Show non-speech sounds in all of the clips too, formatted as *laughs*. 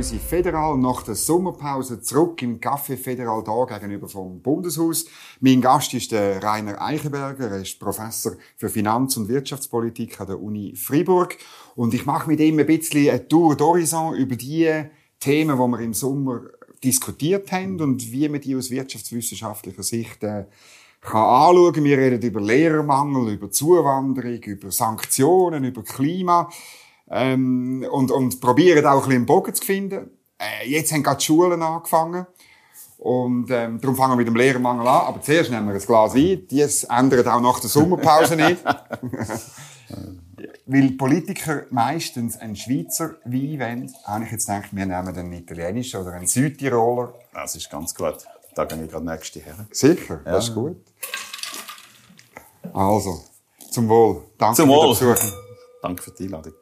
unsere Federal nach der Sommerpause zurück im Café Federal da gegenüber vom Bundeshaus. Mein Gast ist der Rainer Eichenberger. Er ist Professor für Finanz- und Wirtschaftspolitik an der Uni Freiburg. Und ich mache mit ihm ein bisschen eine Tour d'Horizon über die Themen, die wir im Sommer diskutiert haben und wie man die aus wirtschaftswissenschaftlicher Sicht äh, kann anschauen. Wir reden über Lehrermangel, über Zuwanderung, über Sanktionen, über Klima ähm, und, und probieren auch ein bisschen einen Bogen zu finden. Äh, jetzt haben gerade die Schulen angefangen und ähm, darum fangen wir mit dem Lehrermangel an. Aber zuerst nehmen wir ein Glas Wein. Dies ändert auch nach der Sommerpause nicht. *laughs* Weil Politiker meistens einen Schweizer Wein wollen, habe ich jetzt gedacht, wir nehmen einen italienischen oder einen Südtiroler. Das ist ganz gut. Da gehe ich gerade nächste her. Sicher, das ist gut. Also, zum Wohl. Danke Zum Wohl. Danke für die Einladung.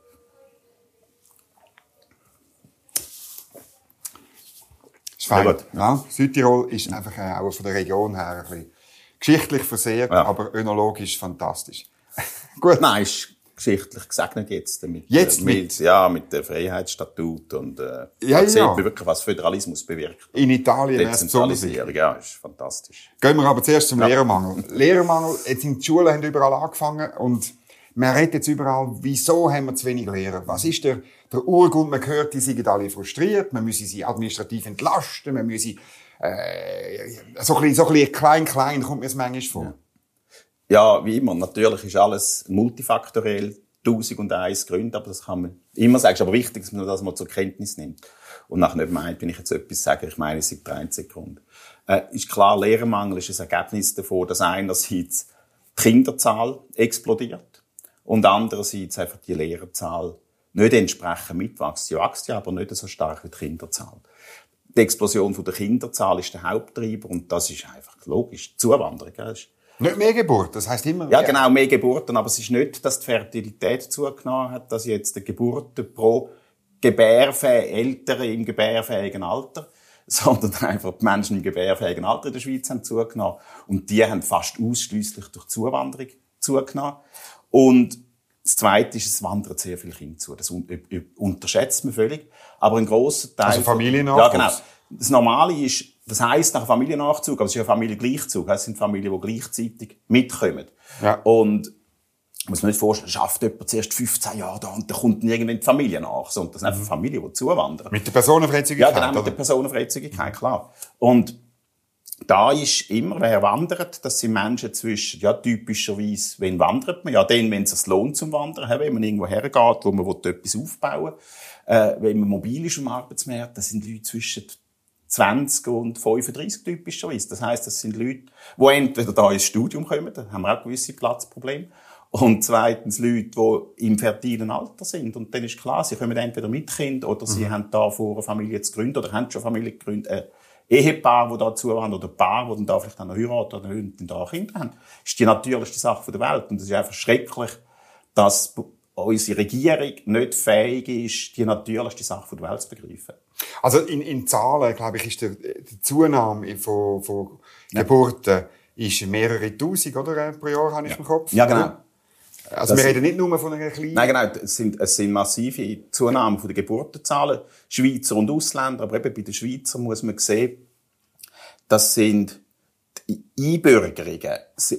Fein. Ja, Südtirol ist einfach äh, auch von der Region her ein bisschen geschichtlich versehrt, Ja. aber önologisch fantastisch. *laughs* gut. Nein, ist geschichtlich gesegnet jetzt. Mit, Jetzt äh, mit, Ja, mit dem Freiheitsstatut und äh, Ja, sieht ja. man wirklich, was Föderalismus bewirkt. In Italien besonders. Dezentralisierung, ja, ist fantastisch. Gehen wir aber zuerst zum Lehrermangel. Lehrermangel, jetzt sind die Schulen haben überall angefangen und man redet jetzt überall, wieso haben wir zu wenig Lehrer? Was ist der, der Urgrund? Man hört, die sind alle frustriert, man müsse sie administrativ entlasten, man müsse, äh, so ein bisschen, so ein bisschen klein, klein kommt mir das manchmal vor. Ja, wie immer. Natürlich ist alles multifaktoriell, tausend und eins Gründe, aber das kann man immer sagen. Ist aber wichtig, dass man das mal zur Kenntnis nimmt. Und nachher nicht meint, wenn ich jetzt etwas sage, ich meine, es sind der einzige Grund. Äh, ist klar, Lehrermangel ist ein Ergebnis davon, dass einerseits die Kinderzahl explodiert und andererseits einfach die Lehrerzahl nicht entsprechend mitwächst. Sie wächst ja, aber nicht so stark wie die Kinderzahl. Die Explosion von der Kinderzahl ist der Haupttreiber und das ist einfach logisch. Die Zuwanderung, ja, ist Nicht mehr Geburt, das heißt immer ja, genau, mehr Geburten. Aber es ist nicht, dass die Fertilität zugenommen hat, dass jetzt die Geburten pro gebärfähige Ältere im gebärfähigen Alter, *laughs* sondern einfach die Menschen im gebärfähigen Alter in der Schweiz haben zugenommen. Und die haben fast ausschließlich durch Zuwanderung zugenommen. Und das Zweite ist, es wandern sehr viele Kinder zu. Das un ü- unterschätzt man völlig. Aber ein grosser Teil... Also Familiennachwuchs. Ja, genau. Das Normale ist, das heisst nach Familiennachzug, aber es ist ja Familiengleichzug. Es sind Familien, die gleichzeitig mitkommen. Ja. Und muss man nicht vorstellen, schafft jemand zuerst 15 Jahre da und dann kommt dann irgendwann die Familie nach. Sondern das sind einfach Familien, die zuwandern. Mit der Personenfreizügigkeit, Ja, genau, mit oder? der Personenfreizügigkeit, klar. Und da ist immer, wer wandert, das sind Menschen zwischen, ja, typischerweise, wenn wandert man? Ja, dann, wenn es sich lohnt zum Wandern, wenn man irgendwo hergeht, wo man will etwas aufbauen. Äh, wenn man mobil ist am Arbeitsmarkt, das sind Leute zwischen 20 und 35 typischerweise. Das heisst, das sind Leute, die entweder da ins Studium kommen, da haben wir auch gewisse Platzprobleme, und zweitens Leute, die im fertilen Alter sind. Und dann ist klar, sie kommen entweder mit Kind oder sie haben da vor, eine Familie zu gründen oder haben schon Familie gegründet. Äh, Ehepaar, die da zuhören, oder Paar, die dann da vielleicht auch noch heiraten oder dann da Kinder haben, ist die natürlichste Sache der Welt. Und es ist einfach schrecklich, dass unsere Regierung nicht fähig ist, die natürlichste Sache der Welt zu begreifen. Also in, in Zahlen, glaube ich, ist der, die Zunahme von, von Geburten ist mehrere Tausend, oder? Pro Jahr, habe ich im Kopf. Ja, genau. Also Das- wir reden nicht nur von einer kleinen... Nein, genau. Es sind, es sind massive Zunahmen von den Geburtenzahlen. Schweizer und Ausländer. Aber eben bei den Schweizer muss man sehen, das sind die Einbürgerungen,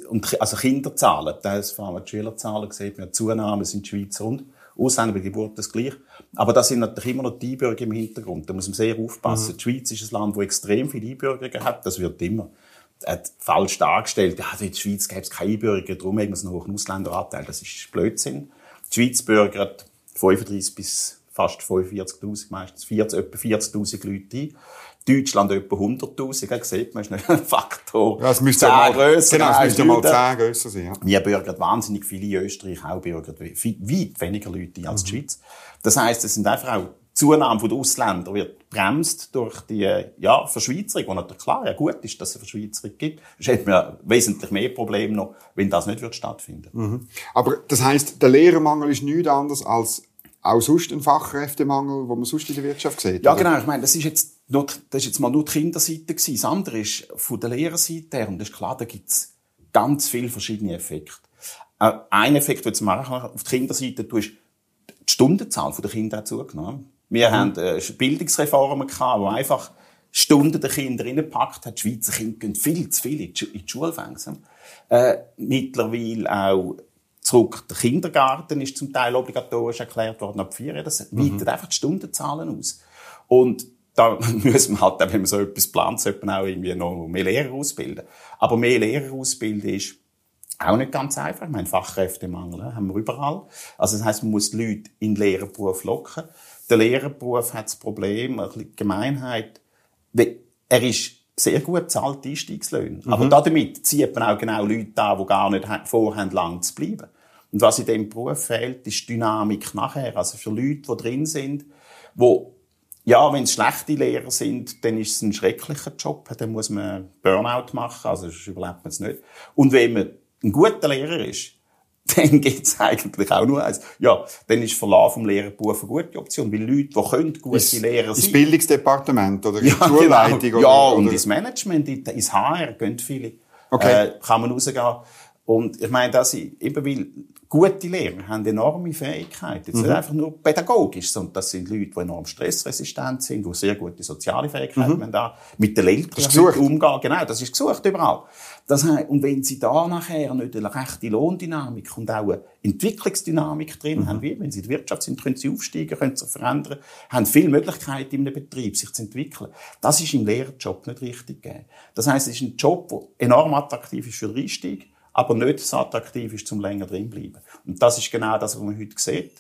und, also Kinderzahlen. Das vor allem die Schülerzahlen sieht man, Zunahmen sind Schweizer und Ausländer bei Geburt das gleich. Aber das sind natürlich immer noch die Einbürger im Hintergrund. Da muss man sehr aufpassen. Die Schweiz ist ein Land, wo extrem viele Einbürgerungen hat. Das wird immer hat falsch dargestellt. Ja, in der Schweiz gäbe es keine Einbürger, darum haben wir einen hohen Ausländeranteil. Das ist Blödsinn. Die Schweiz bürgert 35 bis fast 45.000, meistens 40, etwa 40.000 Leute ein. Deutschland etwa 100.000. Gell, sieht man, ist nicht ein Faktor. Ja, es müsste 10 mal, grösser genau, es müsste mal Juden. 10 grösser sein. Ja. Wir bürgern wahnsinnig viele in Österreich, auch bürgern we- weit weniger Leute als die Schweiz. Das heisst, es sind einfach auch Zunahme der Ausländer wird bremst durch die ja, Verschweizerung, wo natürlich klar ja gut ist, dass es eine Verschweizerung gibt. Es hätten wir wesentlich mehr Probleme noch, wenn das nicht wird stattfinden. Aber das heisst, der Lehrermangel ist nichts anderes als auch sonst ein Fachkräftemangel, den man sonst in der Wirtschaft sieht. Ja, oder? genau. Ich meine, das ist jetzt nur, das ist jetzt mal nur die Kinderseite gewesen. Das andere ist von der Lehrerseite her. Und das ist klar, da gibt's ganz viele verschiedene Effekte. Äh, ein Effekt, den du machen auf die Kinderseite tust, die Stundenzahl der Kinder hat zugenommen. Wir mhm. haben äh, Bildungsreformen gehabt, wo einfach Stunden der Kinder reingepackt hat. Die Schweizer Kinder gehen viel zu viel in die, in die Schule Äh, mittlerweile auch zurück. Der Kindergarten ist zum Teil obligatorisch erklärt worden ab vier. Das mhm. weitet einfach die Stundenzahlen aus. Und da *laughs* müssen wir halt, wenn man so etwas plant, sollte man auch irgendwie noch mehr Lehrer ausbilden. Aber mehr Lehrer ausbilden ist auch nicht ganz einfach. Ich meine, Fachkräftemangel ne, haben wir überall. Also das heißt, man muss die Leute in den Lehrerberuf locken. Der Lehrerberuf hat das Problem, eine Gemeinheit, er ist sehr gut zahlt Einstiegslöhne. Mhm. Aber damit zieht man auch genau Leute an, die gar nicht vorhaben, lang zu bleiben. Und was in diesem Beruf fehlt, ist Dynamik nachher. Also für Leute, die drin sind, wo ja, wenn es schlechte Lehrer sind, dann ist es ein schrecklicher Job. Dann muss man Burnout machen, also das überlebt man es nicht. Und wenn man ein guter Lehrer ist, *laughs* dann gibt's eigentlich auch nur eins. Ja, dann ist Verlauf vom Lehrerberuf eine gute Option, weil Leute, die können gute ist, Lehrer sein. Das Bildungsdepartement oder *laughs* ja, Schulleitung? Genau. Oder, ja, und oder? ins Management, ins HR gehen viele. Okay. Äh, kann man rausgehen. Und ich meine, dass ich eben weil gute Lehrer haben enorme Fähigkeiten. Jetzt mhm. nicht einfach nur pädagogisch, sondern das sind Leute, die enorm stressresistent sind, die sehr gute soziale Fähigkeiten mhm. haben, da mit den Eltern umgehen. Genau, das ist gesucht überall. Das heißt, und wenn sie da nachher nicht eine rechte Lohndynamik und auch eine Entwicklungsdynamik drin mhm. haben, wie wenn sie in der Wirtschaft sind, können sie aufsteigen, können sich verändern, haben viele Möglichkeiten in einem Betrieb, sich zu entwickeln. Das ist im Lehrerjob nicht richtig gegeben. Das heißt, es ist ein Job, der enorm attraktiv ist für den Einstieg, aber nicht so attraktiv ist, zum länger drin bleiben. Und das ist genau das, was man heute sieht.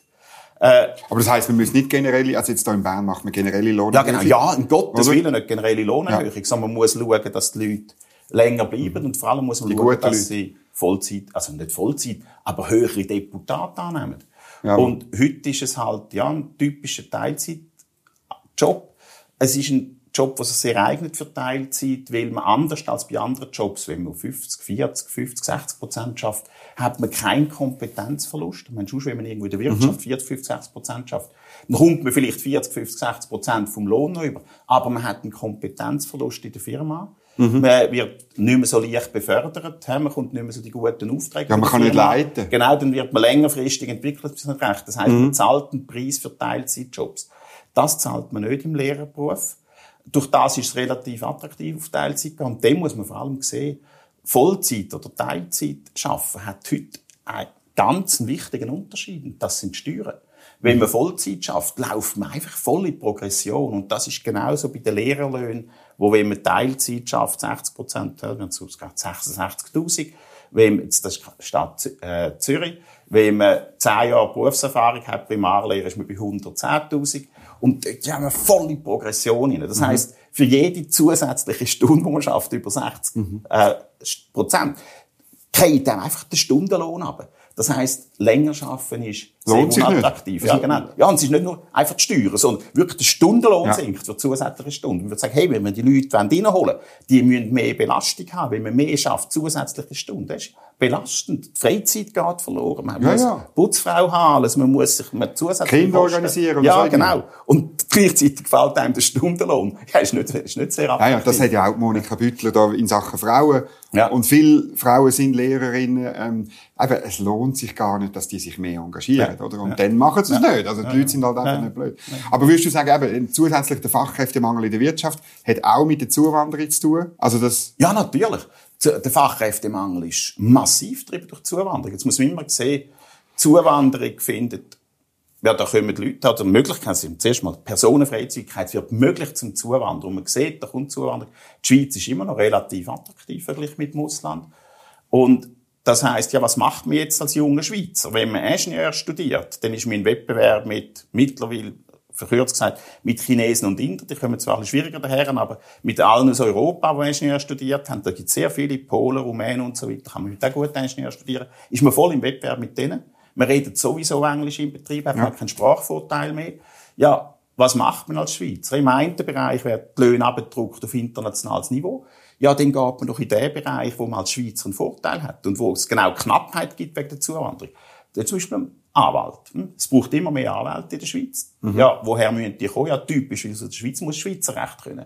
Äh, aber das heißt, man muss nicht generelle, also jetzt hier in Bern macht man generelle Lohnerhöhung. Ja, genau. Ja, um Gottes Oder? Willen nicht generelle Lohnerhöhung, ja. sondern man muss schauen, dass die Leute länger bleiben und vor allem muss man die schauen, dass Leute. sie Vollzeit, also nicht Vollzeit, aber höhere Deputate annehmen. Ja. Und heute ist es halt, ja, ein typischer Teilzeitjob. Es ist ein Job, der sich sehr eignet für Teilzeit, weil man anders als bei anderen Jobs, wenn man 50, 40, 50, 60 Prozent schafft, hat man keinen Kompetenzverlust. Ich meine, schon, wenn man irgendwo in der Wirtschaft mhm. 40, 50, 60 Prozent schafft, dann kommt man vielleicht 40, 50, 60 Prozent vom Lohn über. Aber man hat einen Kompetenzverlust in der Firma. Mhm. Man wird nicht mehr so leicht befördert, man kommt nicht mehr so die guten Aufträge. Ja, man kann nicht leiten. Genau, dann wird man längerfristig entwickelt bis nicht recht. Das heißt, mhm. man zahlt einen Preis für Teilzeitjobs. Das zahlt man nicht im Lehrerberuf durch das ist es relativ attraktiv auf Teilzeit gehen. Und dem muss man vor allem sehen, Vollzeit oder Teilzeit schaffen hat heute einen ganz wichtigen Unterschied. Und das sind Steuern. Wenn man Vollzeit schafft, läuft man einfach voll in Progression. Und das ist genauso bei den Lehrerlöhnen, wo wenn man Teilzeit schafft, 60 Prozent, es ausgeht, 66.000. Wenn man, jetzt das Stadt äh, Zürich, wenn man 10 Jahre Berufserfahrung hat, Primarlehrer ist man bei 110.000. Und dort haben wir volle Progression rein. Das mhm. heisst, für jede zusätzliche Stunde, die man schafft, über 60 mhm. äh, Prozent, kriegt dann einfach den Stundenlohn ab. Das heisst, länger arbeiten ist Lohnt sehr unattraktiv. Ja, genau. Ja, und es ist nicht nur einfach die Steuern, sondern wirklich der Stundenlohn ja. sinkt für zusätzliche Stunden. Ich würde sagen, hey, wenn wir die Leute reinholen wollen, die müssen mehr Belastung haben, wenn man mehr schafft, zusätzliche Stunden. Das ist belastend. Die Freizeit geht verloren. Man ja, muss ja. Putzfrau haben, also man muss sich mit zusätzlichen Kinder Kosten. organisieren. Ja, genau. Und gleichzeitig gefällt einem der Stundenlohn. Ja, ist nicht, ist nicht sehr attraktiv. Ja, ja, das hat ja auch Monika Büttler da in Sachen Frauen. Ja. Und viele Frauen sind Lehrerinnen. Ähm, eben, es lohnt sich gar nicht, dass die sich mehr engagieren, ja. oder? Und ja. dann machen sie es nicht. Also die Leute sind halt einfach nicht blöd. Aber würdest du sagen, eben, zusätzlich der Fachkräftemangel in der Wirtschaft hat auch mit der Zuwanderung zu tun? Also das ja, natürlich. Der Fachkräftemangel ist massiv getrieben durch Zuwanderung. Jetzt muss man immer sehen, Zuwanderung findet ja, da kommen die Leute, also Möglichkeiten sind zuerst mal Personenfreizügigkeit wird möglich zum Zuwandern. Und man sieht, da kommt Zuwanderung. Die Schweiz ist immer noch relativ attraktiv verglichen mit dem Ausland. Und das heißt, ja, was macht man jetzt als junger Schweizer? Wenn man Ingenieur studiert, dann ist mein Wettbewerb mit mittlerweile verkürzt gesagt, mit Chinesen und Indern, die kommen zwar ein bisschen schwieriger daher, aber mit allen aus Europa, die Ingenieur studiert haben, da gibt es sehr viele Polen, Rumänen und so weiter, kann man heute auch gut Ingenieur studieren, ist man voll im Wettbewerb mit denen. Man redet sowieso Englisch im Betrieb, hat ja. keinen Sprachvorteil mehr. Ja, was macht man als Schweizer? Im einen Bereich werden die Löhne abgedruckt auf internationales Niveau. Ja, dann geht man doch in den Bereich, wo man als Schweizer einen Vorteil hat und wo es genau Knappheit gibt wegen der Zuwanderung. Zum Beispiel Anwalt. Hm? Es braucht immer mehr Anwälte in der Schweiz. Mhm. Ja, woher müssen die kommen? Ja, typisch, also die Schweiz muss Schweizer Recht können.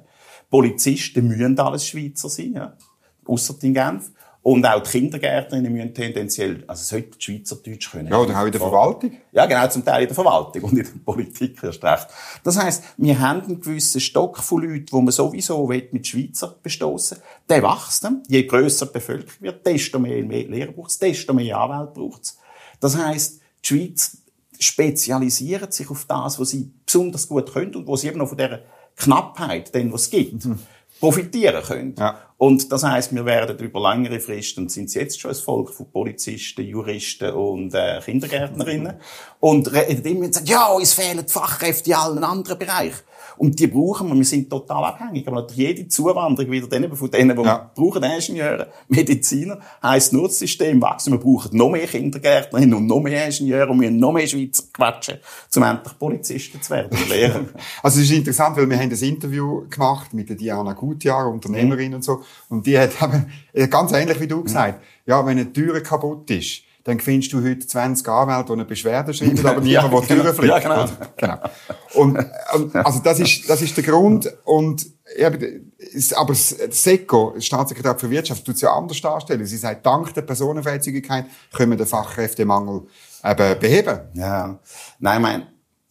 Polizisten müssen alles Schweizer sein, ja. Ausser in Genf. Und auch die Kindergärtnerinnen müssen tendenziell, also sollten Schweizerdeutsch können. Ja, oder auch in der Verwaltung. Ja, genau, zum Teil in der Verwaltung und in der Politik erst recht. Das heisst, wir haben einen gewissen Stock von Leuten, wo man sowieso mit Schweizer bestoßen. Der wächst. Je grösser die Bevölkerung wird, desto mehr, Lehrer braucht es, desto mehr Anwälte braucht es. Das heisst, die Schweiz spezialisiert sich auf das, was sie besonders gut können und wo sie eben noch von dieser Knappheit, den was es gibt, mhm profitieren können. Ja. Und das heißt, wir werden über längere Frist, und sind jetzt schon ein Volk von Polizisten, Juristen und äh, Kindergärtnerinnen, und reden immer und sagen, ja, uns fehlen Fachkräfte in allen anderen Bereichen. Und die brauchen wir, wir sind total abhängig. Aber jede Zuwanderung wieder denen, von denen, die ja. wir brauchen, Ingenieure, Mediziner, heisst nur das System wachsen. Wir brauchen noch mehr Kindergärtnerinnen und noch mehr Ingenieure und wir noch mehr Schweizer quatschen, um endlich Polizisten zu werden *laughs* also es ist interessant, weil wir haben ein Interview gemacht mit der Diana Gutjahr, Unternehmerin mhm. und so, und die hat eben, ganz ähnlich wie du mhm. gesagt, ja, wenn eine Tür kaputt ist, dann findest du heute 20 Anwälte, die eine Beschwerde schreiben, aber niemand, der Türen genau. Ja, genau. genau. Und, und, also das ist, das ist der Grund. Und, eben, aber das SECO, das Staatssekretär für Wirtschaft, tut es ja anders darstellen. Sie sagt, dank der Personenfreizügigkeit können wir den Fachkräftemangel eben beheben. Ja. Nein, ich meine,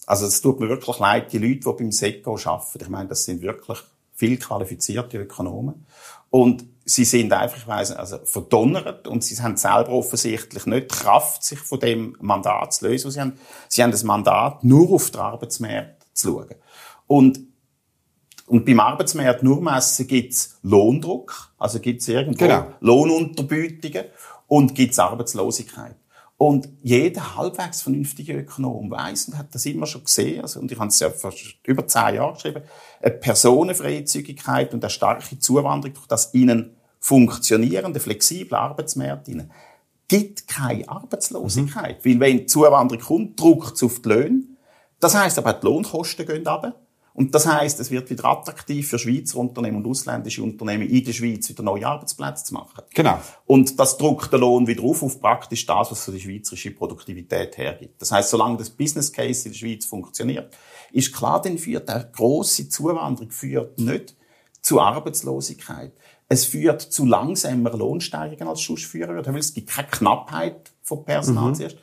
also es tut mir wirklich leid, die Leute, die beim SECO arbeiten, ich meine, das sind wirklich viel qualifizierte Ökonomen. Und sie sind einfach, ich weiss, also verdonnert und sie haben selber offensichtlich nicht die Kraft, sich von dem Mandat zu lösen, sie haben. Sie haben das Mandat, nur auf den Arbeitsmarkt zu schauen. Und und beim Arbeitsmarkt nur messen gibt's Lohndruck, also gibt's irgendwo genau. Lohnunterbietungen und gibt's Arbeitslosigkeit. Und jeder halbwegs vernünftige Ökonom weiß und hat das immer schon gesehen, also, und ich habe es ja vor über zehn Jahren geschrieben, eine Personenfreizügigkeit und eine starke Zuwanderung durch das ihnen funktionierende, flexible Arbeitsmarkt ihnen, gibt keine Arbeitslosigkeit. Mhm. Weil wenn die Zuwanderung kommt, druckt es auf die Löhne. Das heißt aber, die Lohnkosten gehen runter. Und das heißt, es wird wieder attraktiv für Schweizer Unternehmen und ausländische Unternehmen in der Schweiz wieder neue Arbeitsplätze zu machen. Genau. Und das druckt den Lohn wieder auf, auf praktisch das, was für die schweizerische Produktivität hergibt. Das heißt, solange das Business Case in der Schweiz funktioniert, ist klar, dann führt eine grosse Zuwanderung führt nicht zu Arbeitslosigkeit. Es führt zu langsamer Lohnsteigerungen als sonst führen würde, weil es gibt keine Knappheit von Personal mhm. zuerst.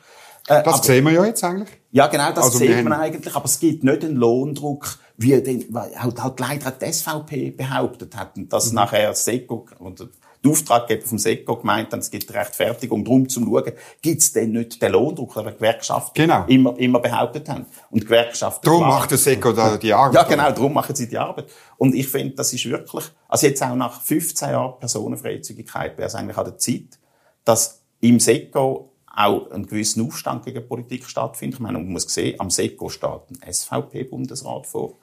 Äh, das aber, sehen wir ja jetzt eigentlich. Ja, genau, das also sieht man eigentlich, aber es gibt nicht einen Lohndruck, wie den, halt, halt leider die SVP behauptet hat, und dass mhm. nachher SECO, und die Auftraggeber vom SECO gemeint haben, es gibt Rechtfertigung, darum zu schauen, gibt es denn nicht den Lohndruck, den die Gewerkschaften genau. immer, immer behauptet haben. Und Gewerkschaften... Darum macht der SECO da die Arbeit. Ja, genau, darum machen sie die Arbeit. Und ich finde, das ist wirklich, also jetzt auch nach 15 Jahren Personenfreizügigkeit wäre es eigentlich an der Zeit, dass im SECO auch ein gewisser Aufstand gegen Politik stattfindet. Ich meine, man muss sehen, am SECO steht ein SVP-Bundesrat vor.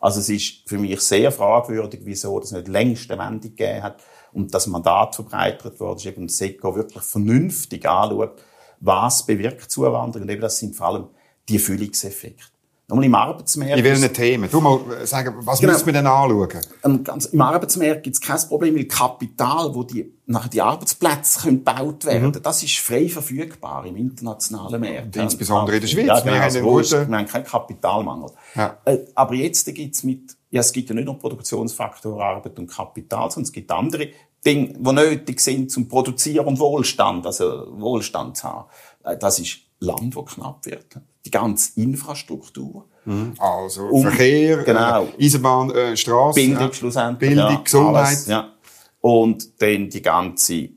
Also es ist für mich sehr fragwürdig, wieso das nicht längst eine Wendung gegeben hat und das Mandat verbreitert worden ist, eben SECO wirklich vernünftig anschaut, was bewirkt Zuwanderung und eben das sind vor allem die Füllungseffekte. Nochmal im Arbeitsmarkt. In welchen Themen? Du mal sagen, was genau. müssen wir denn anschauen? Ähm, Im Arbeitsmarkt gibt es kein Problem, weil Kapital, wo die, nachher die Arbeitsplätze können gebaut werden, mhm. das ist frei verfügbar im internationalen Markt. Insbesondere in der Schweiz. Ja, genau, wir, haben guten... wir haben keinen Kapitalmangel. Ja. Äh, aber jetzt gibt es mit, ja, es gibt ja nicht nur Produktionsfaktor Arbeit und Kapital, sondern es gibt andere Dinge, die nötig sind zum Produzieren und Wohlstand, also Wohlstand zu haben. Äh, das ist Land, das knapp wird die ganze Infrastruktur. Mhm. Also um, Verkehr, genau. äh, Eisenbahn, äh, Straße, Bildung ja. schlussendlich, Bildung, ja, Gesundheit. Alles, ja. Und dann die ganze,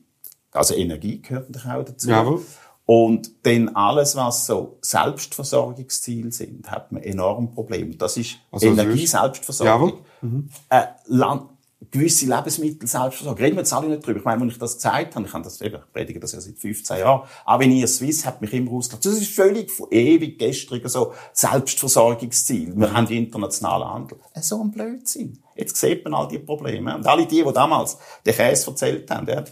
also Energie gehört natürlich auch dazu. Jawohl. Und dann alles, was so Selbstversorgungsziele sind, hat man enorm Probleme. Das ist also Energie-Selbstversorgung. Mhm. Äh, Land gewisse Lebensmittel Selbstversorgung. Reden wir jetzt alle nicht drüber. Ich meine, wenn ich das gesagt habe, ich habe das eben, ich predige das ja seit 15 Jahren, auch wenn ihr Swiss hat mich immer ausgelacht. Das ist völlig von ewig gestriger so Selbstversorgungsziel. Wir haben internationalen Handel. So ein Blödsinn. Jetzt sieht man all die Probleme. Und alle die, die damals den Käse erzählt haben, der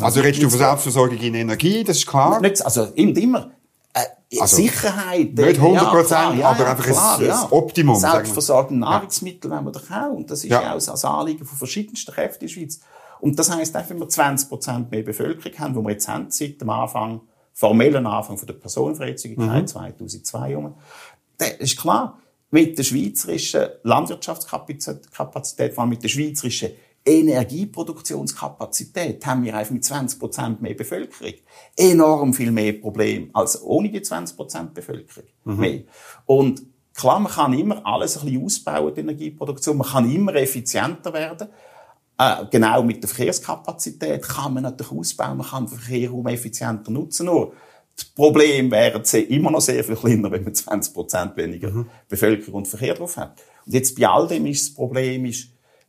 Also redest du von Selbstversorgung in Energie, das ist klar? Nicht, also immer. Äh, also, Sicherheit. Nicht 100 Prozent, ja, aber einfach klar, ein, ja. Optimum. Selbstversorgten Nahrungsmittel wollen wir doch auch. Und das ist ja, auch ein Anliegen von verschiedensten Kräften in der Schweiz. Und das heisst auch, wenn wir 20 Prozent mehr Bevölkerung haben, wo wir jetzt haben, seit dem Anfang, formellen Anfang von der Personenfreizügigkeit, mhm. 2002 um, dann ist klar, mit der schweizerischen Landwirtschaftskapazität, vor allem mit der schweizerischen Energieproduktionskapazität haben wir einfach mit 20% mehr Bevölkerung. Enorm viel mehr Probleme als ohne die 20% Bevölkerung. Mhm. Mehr. Und klar, man kann immer alles ein bisschen ausbauen, die Energieproduktion. Man kann immer effizienter werden. Äh, genau mit der Verkehrskapazität kann man natürlich ausbauen. Man kann den Verkehr um effizienter nutzen. Nur, das Problem wäre immer noch sehr viel kleiner, wenn man 20% weniger mhm. Bevölkerung und Verkehr drauf hat. Und jetzt bei all dem ist das Problem, ist,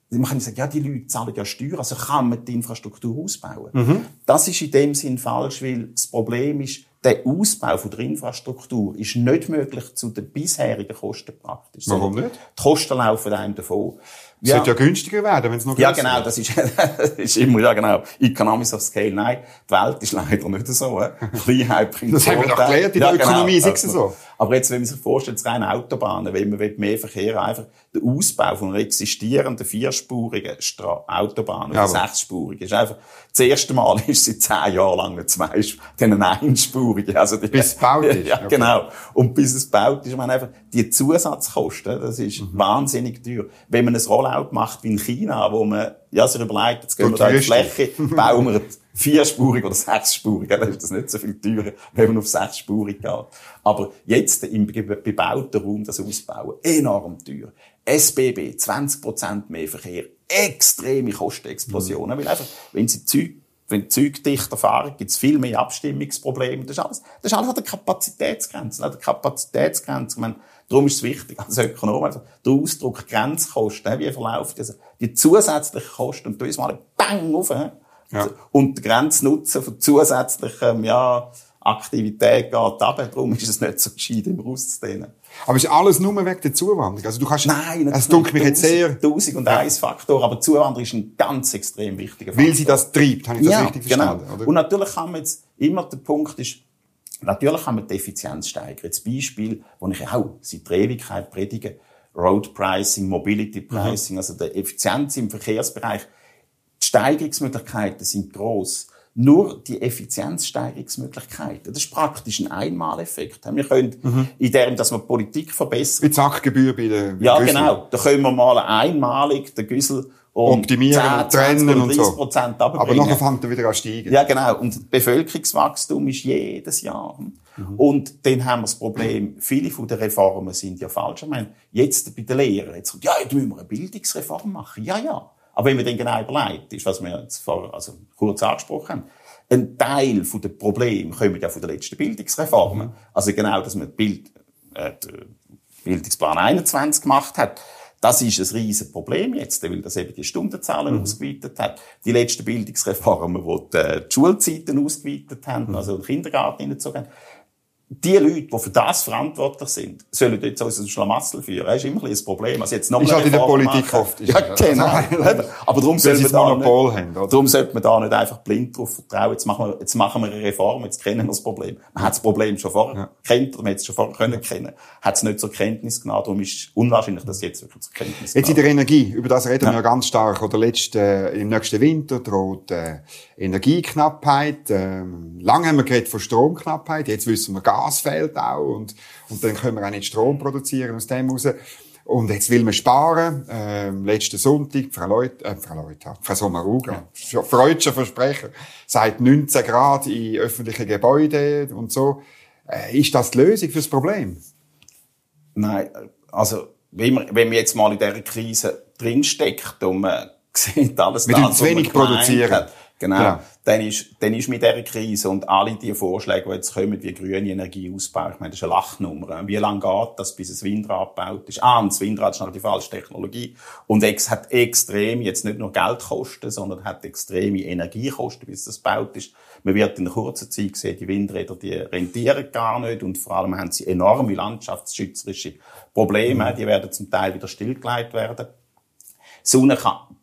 man kann sagen, ja, die Leute zahlen ja Steuern, also kann man die Infrastruktur ausbauen. Mhm. Das ist in dem Sinn falsch, weil das Problem ist, der Ausbau von der Infrastruktur ist nicht möglich zu den bisherigen Kosten praktisch. Warum nicht? Die Kosten laufen einem davon. Es ja. sollte ja günstiger werden, wenn es noch günstiger Ja, genau, das ist, *laughs* das ist immer, ja, genau. Economies of Scale. Nein, die Welt ist leider nicht so. Kleinheit bringt Das haben wir doch gelernt in der ja, genau. Ökonomie, genau. ist so. Aber jetzt, wenn man sich vorstellt, es reine Autobahnen, wenn man mehr Verkehr einfach, der Ausbau von einer existierenden vierspurigen Stra Autobahn oder sechsspurigen, ist einfach, das erste Mal *laughs* ist seit zehn Jahren lang eine zwei, dann eine einspurige. Also die, bis es gebaut *laughs* ist. Ja, okay. genau. Und bis es gebaut ist, man einfach, die Zusatzkosten, das ist mhm. wahnsinnig teuer. Wenn man ein Rollout macht wie in China, wo man, ja, sich überlegt, jetzt gehen wir da in die Fläche, *laughs* bauen wir vierspurig oder sechsspurig, dann ist das nicht so viel teurer, wenn man auf sechsspurig geht. Aber jetzt im bebauten Raum das ausbauen, enorm teuer. SBB, 20% mehr Verkehr, extreme Kostenexplosionen, mhm. weil einfach, wenn sie Zeug wenn Zeug dichter fahren, gibt es viel mehr Abstimmungsprobleme. Das ist alles, das ist alles an der Kapazitätsgrenze. An der Kapazitätsgrenze. Ich meine, darum ist es wichtig, als Ökonom, also der Ausdruck Grenzkosten, wie verläuft das? Die zusätzlichen Kosten, und da ist mal bang auf, ja. Und der Grenznutzen von zusätzlichem, ja, Aktivität geht ab. Darum ist es nicht so gescheit, immer auszudehnen. Aber ist alles nur wegen der Zuwanderung? Also du kannst, Nein, es dunkelt mich jetzt sehr... Tausend und eins Faktor, aber Zuwanderung ist ein ganz extrem wichtiger Faktor. Weil sie das treibt, habe ich das ja, richtig genau. verstanden? Genau. Oder? Und natürlich kann man jetzt, immer der Punkt ist, natürlich kann man die Effizienz steigern. Jetzt Beispiel, wo ich auch seit der Ewigkeit predige, Road Pricing, Mobility Pricing, mhm. also die Effizienz im Verkehrsbereich, die Steigerungsmöglichkeiten sind groß. Nur die Effizienzsteigerungsmöglichkeiten. Das ist praktisch ein Einmaleffekt. Wir können, mhm. in dem, dass wir Politik verbessern. Wie Zackgebühr bei der Ja, Güssel. genau. Da können wir mal einmalig den Güssel um optimieren, 10, trennen und so. Prozent Aber nachher fängt er wieder an steigen. Ja, genau. Und das Bevölkerungswachstum ist jedes Jahr. Mhm. Und dann haben wir das Problem, viele von den Reformen sind ja falsch. Ich meine, jetzt bei den Lehrern, jetzt kommt, ja, jetzt müssen wir eine Bildungsreform machen. Ja, ja. Aber wenn man dann genau überlegt, ist, was wir jetzt vor, also kurz angesprochen haben, ein Teil der Probleme kommen ja von der letzten Bildungsreform. Mhm. Also genau, dass man Bild, äh, Bildungsplan 21 gemacht hat. Das ist ein riesen Problem jetzt, weil das eben die Stundenzahlen mhm. ausgeweitet hat. Die letzten Bildungsreformen, die die Schulzeiten ausgeweitet haben, mhm. also den Kindergarten hineingezogen haben, die Leute, die für das verantwortlich sind, sollen jetzt uns ein Schlamassel führen. Das ist immer ein, Problem. Also jetzt noch ist halt in der Politik machen. oft. Ja, genau. *laughs* Aber darum sollte man, da nicht, haben, oder? darum sollte man da nicht einfach blind drauf vertrauen. Jetzt machen wir, jetzt machen wir eine Reform, jetzt kennen wir das Problem. Man hat das Problem schon vorher ja. kennt, oder man hat es schon vorher können kennen. Hat es nicht zur Kenntnis genommen. Darum ist es unwahrscheinlich, dass es jetzt wirklich zur Kenntnis Jetzt in der Energie, über das reden ja. wir ja ganz stark. Oder letzte, äh, im nächsten Winter droht äh, Energieknappheit. Äh, lange haben wir geredet von Stromknappheit. Jetzt wissen wir gar Gas fehlt auch und, und dann können wir auch nicht Strom produzieren aus dem raus. Und jetzt will man sparen. Ähm, letzten Sonntag, Frau Leut, äh, Frau Leut, Frau Sommaruga, ja. freudscher Versprecher, seit 19 Grad in öffentlichen Gebäuden und so. Äh, ist das die Lösung fürs Problem? Nein, also, wenn man, wenn man jetzt mal in dieser Krise drinsteckt und man *laughs* sieht alles wir das, zu wenig produzieren. Hat, Genau. genau. Dann ist, dann ist mit dieser Krise und alle die Vorschläge, die jetzt kommen, wie grüne Energieausbau, ich meine, das ist eine Lachnummer. Wie lange geht das, bis ein Windrad gebaut ist? Ah, und das Windrad ist noch die falsche Technologie. Und es hat extrem, jetzt nicht nur Geldkosten, sondern hat extreme Energiekosten, bis das gebaut ist. Man wird in kurzer Zeit sehen, die Windräder, die rentieren gar nicht und vor allem haben sie enorme landschaftsschützerische Probleme. Mhm. Die werden zum Teil wieder stillgelegt werden.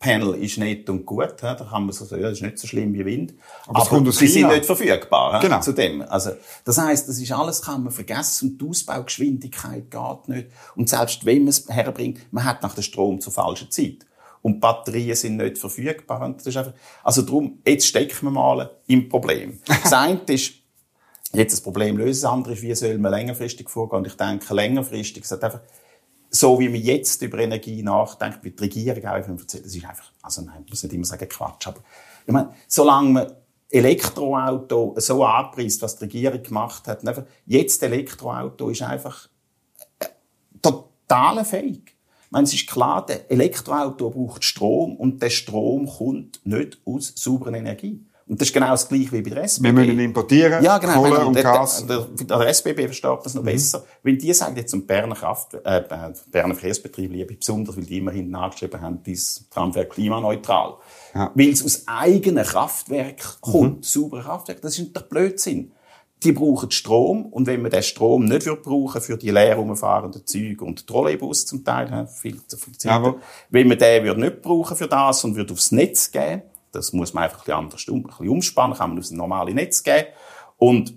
Sonnenpanel ist nett und gut, da kann man so sagen, ja, das ist nicht so schlimm wie Wind. Aber, aber sie sind nicht verfügbar genau. zu dem. Also, das heißt, das ist alles kann man vergessen und die Ausbaugeschwindigkeit geht nicht. Und selbst wenn man es herbringt, man hat nach dem Strom zur falschen Zeit. Und Batterien sind nicht verfügbar. Und das ist einfach, also darum, jetzt stecken wir mal im Problem. Das *laughs* eine ist, jetzt das Problem lösen, das andere ist, wie soll man längerfristig vorgehen. Und ich denke, längerfristig, es hat einfach, so wie man jetzt über Energie nachdenkt, wie die Regierung auch erzählt, das ist einfach, also nein, man muss nicht immer sagen Quatsch, aber ich meine, solange man Elektroauto so anpreist, was die Regierung gemacht hat, einfach, jetzt Elektroauto ist einfach äh, total fähig. Ich meine, es ist klar, der Elektroauto braucht Strom und der Strom kommt nicht aus sauberer Energie. Und das ist genau das Gleiche wie bei der SBB. Wir müssen importieren, ja, genau, Kohle und Gas. Der, der, der SBB versteht das noch mhm. besser. Wenn die sagen jetzt zum Berner Kraft, äh, Berner Verkehrsbetrieb liebe besonders, weil die immerhin nachgeschrieben haben, dieses Tramwerk klimaneutral. Ja. Weil es aus eigenen Kraftwerk kommt, mhm. saubere Kraftwerk, das ist doch Blödsinn. Die brauchen Strom und wenn man den Strom nicht wird brauchen für die leer rumfahrenden Züge und Trolleybus zum Teil, viel zu viel Zeit, wenn man den wird nicht brauchen für das und wird aufs Netz geben, das muss man einfach ein bisschen anders um, ein bisschen umspannen, kann man aufs normale Netz geben. Und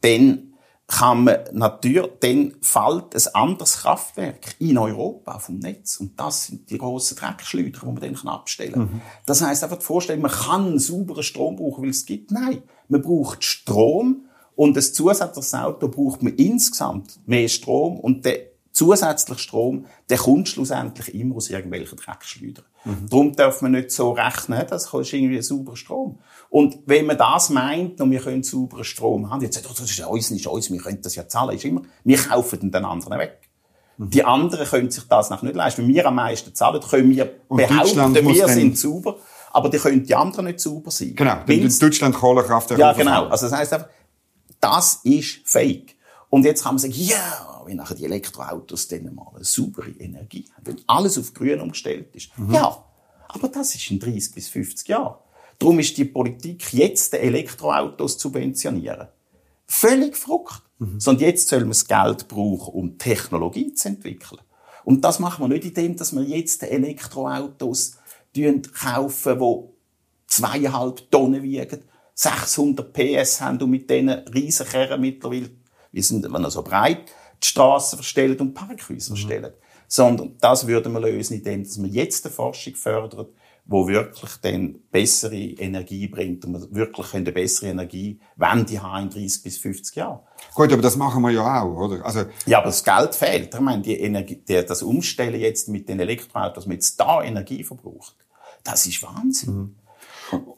dann kann man natürlich, dann fällt ein anderes Kraftwerk in Europa vom Netz. Und das sind die grossen Dreckschleuder, die man dann abstellen kann. Mhm. Das heisst einfach vorstellen, man kann sauberen Strom brauchen, weil es gibt. Nein. Man braucht Strom. Und das zusätzliches Auto braucht man insgesamt mehr Strom. Und der zusätzliche Strom, der kommt schlussendlich immer aus irgendwelchen Dreckschleudern. Mhm. Darum darf man nicht so rechnen, das ist irgendwie ein sauberer Strom. Und wenn man das meint, und wir können sauberen Strom haben, jetzt sagt, oh, das ist uns, nicht uns, wir können das ja zahlen, ist immer, wir kaufen den anderen weg. Mhm. Die anderen können sich das noch nicht leisten. Wenn wir am meisten zahlen, können wir und behaupten, wir sind sauber, aber die können die anderen nicht sauber sein. Genau, in Deutschland Kohlekraftwerke. Ja, genau. Also das heisst einfach, das ist fake. Und jetzt kann man sagen, ja, yeah, wenn nachher die Elektroautos dann mal eine saubere Energie haben, wenn alles auf grün umgestellt ist. Mhm. Ja, aber das ist in 30 bis 50 Jahren. Darum ist die Politik jetzt die Elektroautos zu subventionieren. Völlig verrückt. Mhm. Sondern jetzt soll man das Geld brauchen, um Technologie zu entwickeln. Und das machen wir nicht indem, dass wir jetzt Elektroautos kaufen, die zweieinhalb Tonnen wiegen, 600 PS haben und mit diesen riesen Kerren mittlerweile, wir sind noch so breit, die Straßen verstellen und Parkhäuser mhm. verstellen. Sondern das würden wir lösen, indem dass wir jetzt eine Forschung fördern, wo wirklich dann bessere Energie bringt und wir wirklich eine bessere Energiewende haben in 30 bis 50 Jahren. Gut, aber das machen wir ja auch, oder? Also ja, aber das Geld fehlt. Ich meine, die Energie, die, das Umstellen jetzt mit den Elektroautos, dass man jetzt da Energie verbraucht, das ist Wahnsinn. Mhm.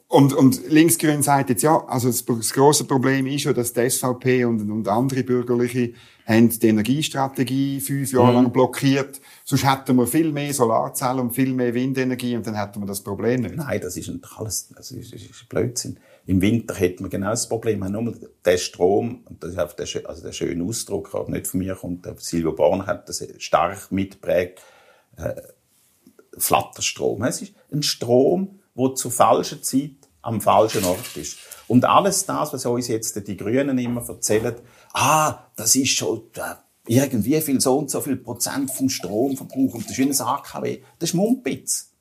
Und, und Linksgrün sagt jetzt, ja, also das, das grosse Problem ist ja, dass die SVP und, und andere Bürgerliche haben die Energiestrategie fünf Jahre mhm. lang blockiert. Sonst hätten wir viel mehr Solarzellen und viel mehr Windenergie und dann hätten wir das Problem nicht. Nein, das ist nicht alles, das ist, das ist Blödsinn. Im Winter hätten wir genau das Problem. Wir haben nur den Strom, und das ist einfach der, also der schöne Ausdruck, der nicht von mir kommt, der Silvio Born hat das stark mitprägt, äh, Flatterstrom. Es ist ein Strom, wo zur falschen Zeit am falschen Ort ist. Und alles das, was uns jetzt die Grünen immer erzählen, ah, das ist schon äh, irgendwie viel so und so viel Prozent vom Stromverbrauch und das ist ein AKW, das ist Mumpitz.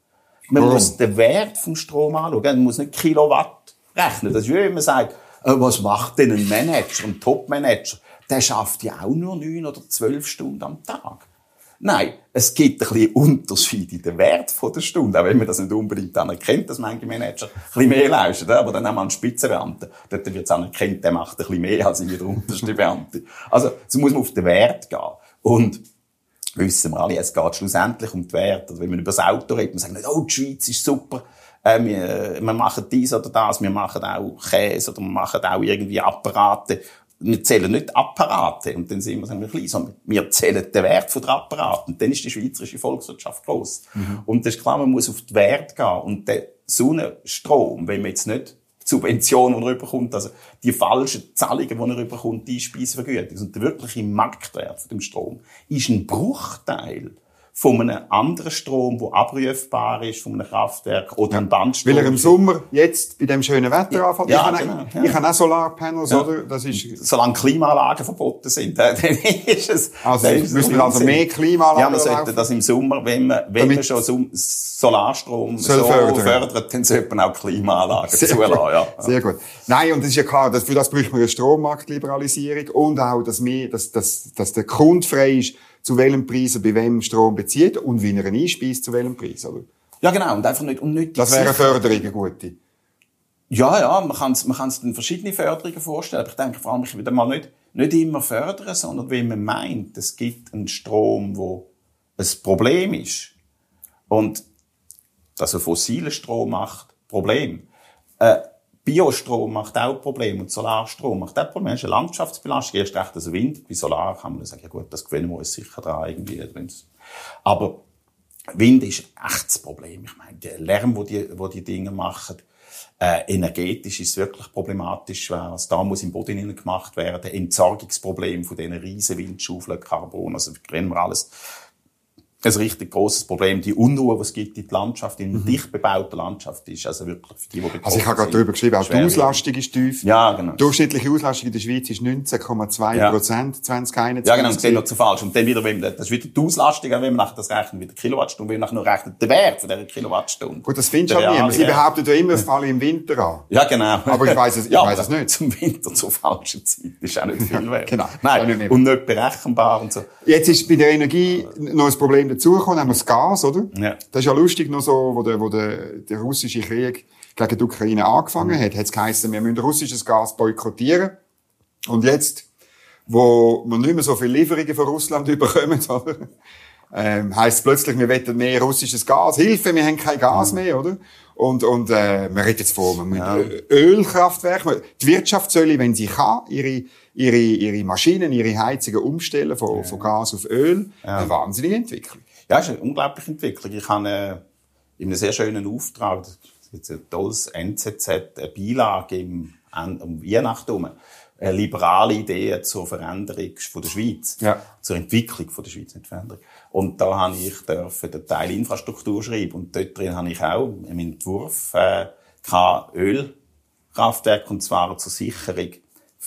Man oh. muss den Wert vom Strom anschauen, man muss nicht Kilowatt rechnen. Das ist wie wenn man sagt, äh, was macht denn ein Manager, ein Top-Manager? Der schafft ja auch nur neun oder zwölf Stunden am Tag. Nein, es gibt ein bisschen Unterschied in den Wert der Stunde, auch wenn man das nicht unbedingt anerkennt, dass manche Manager ein bisschen mehr leisten, aber dann haben wir einen Spitzenbeamten, dort wird es anerkannt, der macht ein bisschen mehr als der unterste Beamte. Also, es muss man auf den Wert gehen. Und wissen wir alle, es geht schlussendlich um den Wert. Oder wenn man über das Auto redet, man sagt nicht, oh, die Schweiz ist super, äh, wir, wir machen dies oder das, wir machen auch Käse oder wir machen auch irgendwie Apparate wir zählen nicht Apparate und dann sind wir, sagen wir klein, sondern wir zählen den Wert der Apparate und dann ist die schweizerische Volkswirtschaft groß. Mhm. Und das ist klar, man muss auf den Wert gehen und der Sonnenstrom, wenn man jetzt nicht Subventionen, die er überkommt, also die falschen Zahlungen, die er überkommt, die Speisevergütung und der wirkliche Marktwert von dem Strom ist ein Bruchteil von einem anderen Strom, der abrufbar ist, von einem Kraftwerk oder einem Bandstrom. Weil er im Sommer jetzt bei dem schönen Wetter ja, anfängt. Ja, ich, genau, habe, ja. ich habe auch Solarpanels, ja. oder? Das ist Solange Klimaanlagen verboten sind, *laughs* dann ist es... Also ist müssen wir also mehr Klimaanlagen Ja, man sollte das im Sommer, wenn man, wenn man schon Solarstrom so fördern. fördert, dann sollte man auch Klimaanlagen Sehr zulassen. Ja. Sehr gut. Nein, und das ist ja klar, dass für das bräuchte man eine Strommarktliberalisierung und auch, dass, wir, dass, dass, dass der Kunde frei ist, zu welchem Preis er bei wem Strom bezieht und wie er ihn einspeist, zu welchem Preis. Oder? Ja, genau. Und einfach nicht, nicht das wäre eine Förderung, eine gute. Ja, ja, man kann es man kann's dann verschiedene Förderungen vorstellen. Aber ich denke vor allem, ich würde mal nicht, nicht immer fördern, sondern wenn man meint, es gibt einen Strom, wo ein Problem ist. Und dass ein fossiler Strom macht Problem. Äh, Biostrom macht auch Probleme und Solarstrom macht auch Probleme. Das ist eine Landschaftsbelastung. Erst recht also Wind. Bei Solar kann man sagen, ja gut, das gewöhnen wir uns sicher dran irgendwie. Aber Wind ist ein echtes Problem. Ich meine, der Lärm, wo die, wo die Dinge machen, äh, energetisch ist es wirklich problematisch, was da muss im Boden gemacht werden. Entsorgungsproblem von diesen riesen Windschaufeln, Carbon, also kennen wir alles ein richtig großes Problem. Die Unruhe, was es gibt in der Landschaft, in mhm. dicht bebauter Landschaft, ist also wirklich für die, die Also ich habe gerade darüber geschrieben, auch die Auslastung ist tief. Ja, genau. Die durchschnittliche Auslastung in der Schweiz ist 19,2 ja. Prozent 2021. Ja, genau, das ist noch zu falsch. Und dann wieder, wenn, das ist wieder die Auslastung, wenn man nach das rechnet, wieder Kilowattstunde, wenn man nur rechnet, der Wert von dieser Kilowattstunde. Gut, das findest du halt niemand. Sie behaupten ja immer, es falle im Winter an. Ja, genau. Aber ich weiss es, ich ja, weiss es nicht. Zum Winter zur falschen Zeit ist auch nicht *laughs* viel wert. genau. Nein, nicht und nicht berechenbar und so. Jetzt ist bei der Energie noch ein Problem dazugekommen, nämlich das Gas, oder? Ja. Das ist ja lustig noch so, wo der, wo der, der russische Krieg gegen die Ukraine angefangen mhm. hat, hat es geheißen, wir müssen russisches Gas boykottieren. Und jetzt, wo wir nicht mehr so viele Lieferungen von Russland *laughs* überkommen, oder? Ähm, heisst plötzlich, wir wollen mehr russisches Gas. Hilfe, wir haben kein Gas mhm. mehr, oder? Und, und äh, man redet jetzt von ja. Ölkraftwerken. Die Wirtschaft soll, wenn sie kann, ihre, ihre, ihre Maschinen, ihre Heizungen umstellen von, ja. von Gas auf Öl. Ja. Eine wahnsinnige Entwicklung. Ja, ist eine unglaubliche Entwicklung. Ich habe äh, in einem sehr schönen Auftrag, das ist jetzt ein tolles NZZ, eine Beilage im, um Weihnachten herum, eine liberale Idee zur Veränderung von der Schweiz. Ja. Zur Entwicklung von der Schweiz, nicht Veränderung. Und da habe ich dürfen den Teil Infrastruktur schreiben. Und dort drin habe ich auch im Entwurf, äh, Ölkraftwerk, und zwar zur Sicherung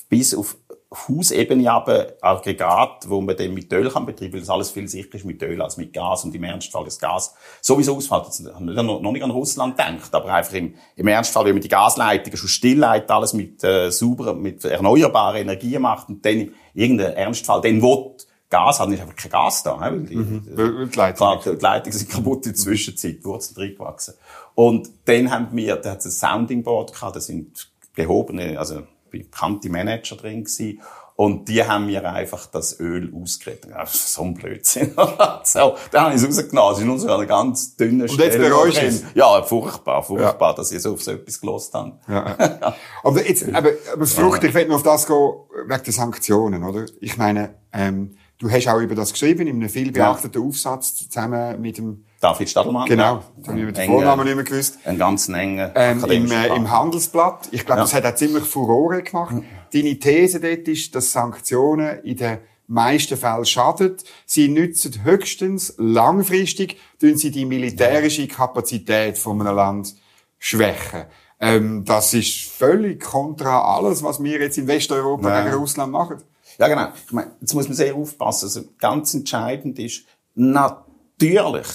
bis auf Hausebene aber Aggregat, wo man dann mit Öl kann betreiben, weil das alles viel sicherer ist mit Öl als mit Gas und im Ernstfall das Gas sowieso ausfällt. Jetzt haben wir noch nicht an Russland gedacht, aber einfach im, im Ernstfall, wenn man die Gasleitungen schon stillleitet, alles mit äh, sauberen, mit erneuerbaren Energien macht und dann irgendein Ernstfall, dann will Gas hat, ist einfach kein Gas da, weil die, mhm. die, die, Leitungen. die Leitungen sind kaputt in der Zwischenzeit, Wurzeln drin gewachsen. Und dann haben wir, da hat es ein Sounding Board gehabt, da sind gehobene, also bekannte Manager drin gewesen. Und die haben mir einfach das Öl ausgeredet. So ein Blödsinn. *laughs* so, dann habe ich es rausgenommen. Es ist nur so eine ganz dünne Stelle. Und jetzt bereust es? Ja, furchtbar, furchtbar, ja. dass ich so auf so etwas gelost habe. Ja. aber jetzt, aber, aber das Frucht, ich will noch auf das gehen, wegen der Sanktionen, oder? Ich meine, ähm, du hast auch über das geschrieben, in einem viel beachteten ja. Aufsatz, zusammen mit dem David Stadelmann. Genau, da habe ich den Vornamen nicht mehr gewusst. Ein ganz enger ähm, im, äh, Im Handelsblatt. Ich glaube, ja. das hat auch ziemlich Furore gemacht. Mhm. Deine These dort ist, dass Sanktionen in den meisten Fällen schaden. Sie nützen höchstens langfristig, tun sie die militärische Kapazität von einem Land schwächen. Ähm, das ist völlig kontra alles, was wir jetzt in Westeuropa ja. gegen Russland machen. Ja, genau. Ich meine, jetzt muss man sehr aufpassen. Also ganz entscheidend ist, natürlich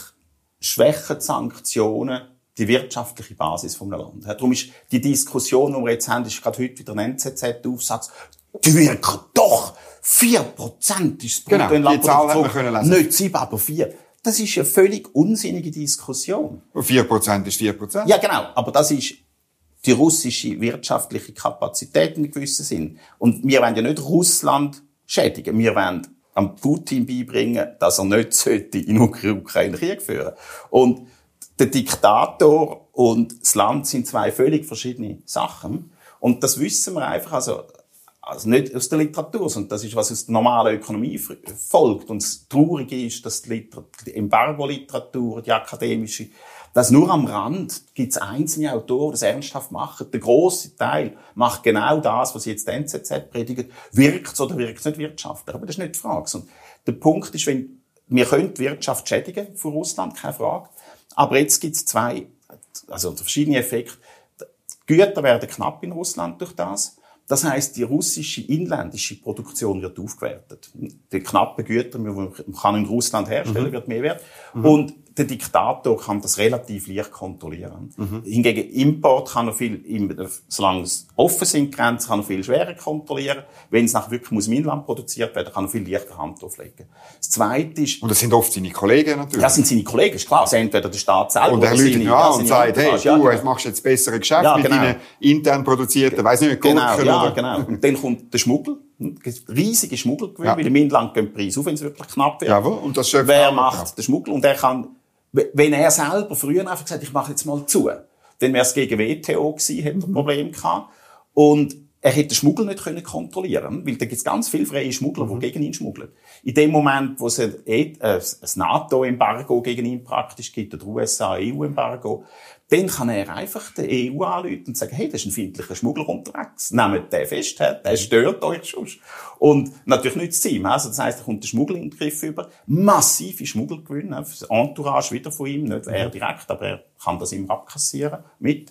schwächen Sanktionen die wirtschaftliche Basis vom Land. Darum ist die Diskussion, die wir jetzt haben, ist gerade heute wieder ein NZZ-Aufsatz, die wirken doch 4% ist das Genau, lesen. Nicht 7, aber 4. Das ist eine völlig unsinnige Diskussion. Und 4% ist 4%? Ja, genau. Aber das ist die russische wirtschaftliche Kapazität in gewissem Sinn. Und wir wollen ja nicht Russland schädigen. Wir wollen am Putin beibringen, dass er nicht sollte in Ukraine Krieg führen. Und der Diktator und das Land sind zwei völlig verschiedene Sachen. Und das wissen wir einfach, also, also nicht aus der Literatur, sondern das ist, was aus der normalen Ökonomie folgt. Und das Traurige ist, dass die, die Embargo-Literatur, die akademische, dass nur am Rand gibt es einzelne Autoren, die das ernsthaft machen. Der große Teil macht genau das, was jetzt die NZZ predigt. Wirkt oder wirkt es nicht wirtschaftlich? Aber das ist nicht die Frage. Und der Punkt ist, wenn, wir können die Wirtschaft schädigen von Russland, keine Frage. Aber jetzt gibt es zwei, also verschiedene Effekte. Die Güter werden knapp in Russland durch das. Das heißt, die russische inländische Produktion wird aufgewertet. Die knappen Güter, die man in Russland herstellen, mhm. wird mehr wert. Mhm. Und der Diktator kann das relativ leicht kontrollieren. Mhm. Hingegen Import kann er viel, solange es offen sind, Grenzen, kann er viel schwerer kontrollieren. Wenn es nach wirklich muss im Inland produziert werden, kann er viel leichter Hand auflegen. Das Zweite ist... Und das sind oft seine Kollegen natürlich. Das sind seine Kollegen, ist klar. Das entweder der Staat selber Und er lügt ihn an und sagt, hey, du ja, genau. machst jetzt bessere Geschäfte ja, genau. mit deinen intern produzierten, weiss nicht, genau, ja, oder... genau. Und dann kommt der Schmuggel Riesige Schmuggelgewinne, ja. weil im Inland gehen die Preise auf, wenn es wirklich knapp wird. Jawohl, und das Wer macht ja. den Schmuggel? Und er kann, wenn er selber früher einfach gesagt ich mache jetzt mal zu, dann wäre es gegen WTO gewesen, hätte er ein Problem gehabt. Und er hätte den Schmuggel nicht können kontrollieren weil da gibt es ganz viele freie Schmuggler, mhm. die gegen ihn schmuggeln. In dem Moment, wo es ein, äh, ein NATO-Embargo gegen ihn praktisch gibt, oder USA-EU-Embargo, dann kann er einfach der EU anrufen und sagen, hey, das ist ein feindlicher Schmuggler unterwegs. Nehmt den fest, der stört euch schon. Und natürlich nicht das Ziel. Also das heisst, er kommt der Schmuggel in den Griff über. Massive Schmuggelgewinne, das Entourage wieder von ihm, nicht er direkt, aber er kann das immer abkassieren mit.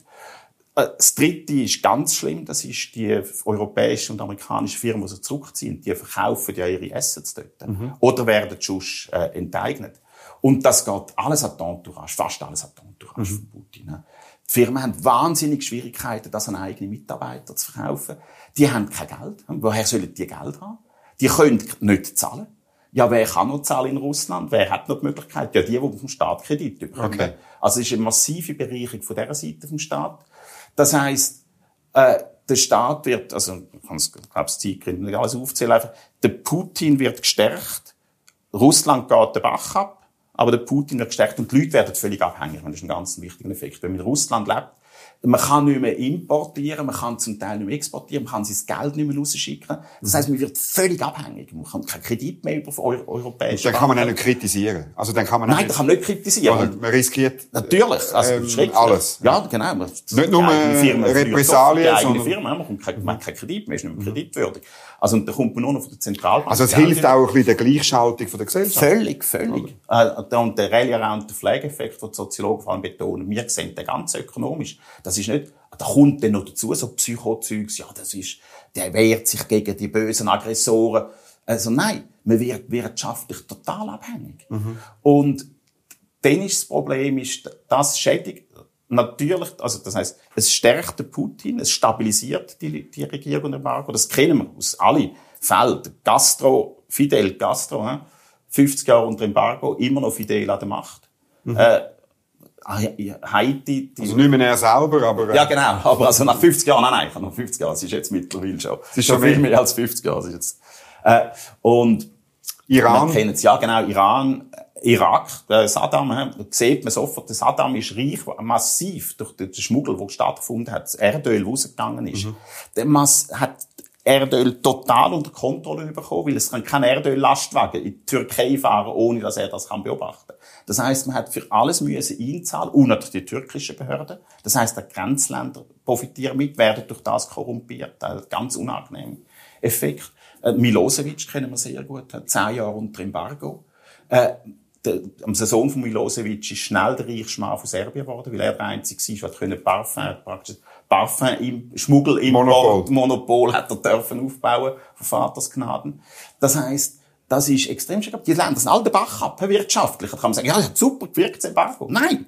Äh, das dritte ist ganz schlimm, das ist die europäische und amerikanische Firmen, die sich zurückziehen, die verkaufen ja ihre Assets dort. Mhm. Oder werden schon äh, enteignet. Und das geht alles an die Entourage, fast alles an die Entourage mhm. von Putin. Die Firmen haben wahnsinnig Schwierigkeiten, das an eigene Mitarbeiter zu verkaufen. Die haben kein Geld. Woher sollen die Geld haben? Die können nicht zahlen. Ja, wer kann noch zahlen in Russland? Wer hat noch die Möglichkeit? Ja, die, die vom Staat Kredit bekommen. Okay. Also es ist eine massive Bereicherung von dieser Seite vom Staat. Das heisst, äh, der Staat wird, also, ich kann es, glaube ich, Zeitgründe nicht alles aufzählen, einfach, der Putin wird gestärkt, Russland geht den Bach ab, aber der Putin wird gestärkt und die Leute werden völlig abhängig. Das ist ein ganz wichtiger Effekt. Wenn man in Russland lebt, man kann nicht mehr importieren, man kann zum Teil nicht mehr exportieren, man kann sein Geld nicht mehr rausschicken. Das heisst, man wird völlig abhängig. Man kann keinen Kredit mehr über europäische Dann kann man auch nicht kritisieren. Also dann kann man Nein, dann kann man nicht kritisieren. Man riskiert natürlich, also ähm, alles. Ja, genau. Man, nicht nur Repressalien, sondern... Firma, man, kommt kein, man hat keinen Kredit mehr, ist nicht mehr kreditwürdig. Also und da kommt man nur noch von der Zentralbank. Also es hilft auch ein bisschen der Gleichschaltung von der Gesellschaft? Völlig, völlig. Äh, und der Rallye Around the Flag Effekt, den die Soziologen vor allem betonen, wir sehen den ganz ökonomisch. Das ist nicht da kommt dann noch dazu so Psychozeugs, ja, das ist, der wehrt sich gegen die bösen Aggressoren. Also nein, man wird wirtschaftlich total abhängig. Mhm. Und dann ist das Problem, ist, das schädigt natürlich, also das heißt, es stärkt den Putin, es stabilisiert die, die Regierung und Embargo. Das kennen wir aus allen Fällen. Gastro, Fidel Castro, 50 Jahre unter Embargo, immer noch Fidel an der Macht. Mhm. Äh, Haiti. Die also nicht mehr er selber, aber... Äh ja, genau. *laughs* Aber also nach 50 Jahren, nein, nein, nach 50 Jahren, es ist jetzt mittlerweile schon. Es ist schon viel mehr als 50 Jahre. ist jetzt, äh, und Iran? Wir kennen es, ja genau, Iran, Irak, der Saddam, äh, sieht man sofort, der Saddam ist reich, massiv durch den Schmuggel, der stattgefunden hat, das Erdöl, das rausgegangen ist. Mhm. Der Mass hat Erdöl total unter Kontrolle bekommen, weil es kann kein Erdöllastwagen in die Türkei fahren, ohne dass er das kann beobachten. Das heißt, man hat für alles müssen einzahlen, und natürlich die türkischen Behörden. Das heißt, die Grenzländer profitieren mit, werden durch das korrumpiert. Ein ganz unangenehmer Effekt. Äh, Milosevic kennen wir sehr gut, hat zehn Jahre unter Embargo. Äh, am Saison von Milosevic ist schnell der reichste Mann von Serbien geworden, weil er der Einzige war, der Parfum, praktisch Parfum im Schmuggel im Monopol. Monopol hat er dürfen aufbauen von Vatersgnaden. Das heißt, das ist extrem schwierig. Die Länder sind alle den Bach ab, wirtschaftlich. Da kann man sagen, ja, das hat super gewirkt, das Embargo. Nein!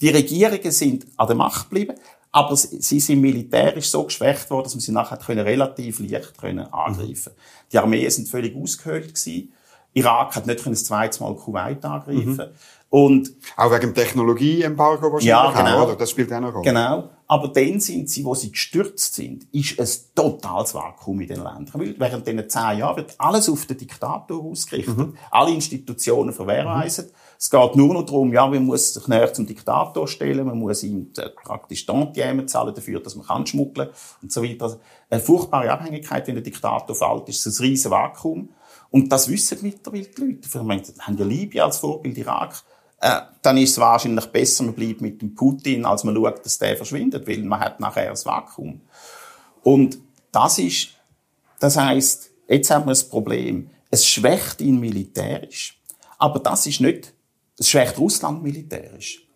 Die Regierungen sind an der Macht geblieben, aber sie sind militärisch so geschwächt worden, dass man sie nachher relativ leicht können angreifen mhm. Die Armeen sind völlig ausgehöhlt gewesen. Irak hat nicht das zweite Mal Kuwait angreifen. Mhm. Und auch wegen dem Technologieembargo wahrscheinlich ja, genau, auch, oder? Das spielt auch eine Rolle. Genau. Aber dann sind sie, wo sie gestürzt sind, ist ein totales Vakuum in den Ländern. Weil während diesen zehn Jahren wird alles auf den Diktator ausgerichtet. Mhm. Alle Institutionen verwehrweisen. Mhm. Es geht nur noch darum, ja, man muss sich näher zum Diktator stellen, man muss ihm praktisch Tantieme zahlen dafür, dass man kann schmuggeln und so weiter. Also eine furchtbare Abhängigkeit, wenn der Diktator fällt, ist ein riesen Vakuum. Und das wissen mittlerweile die Leute. Wir haben ja Libyen als Vorbild, Irak äh, dann ist es wahrscheinlich besser, man bleibt mit dem Putin, als man schaut, dass der verschwindet, weil man hat nachher ein Vakuum. Und das ist, das heißt, jetzt haben wir das Problem. Es schwächt ihn militärisch. Aber das ist nicht, es schwächt Russland militärisch.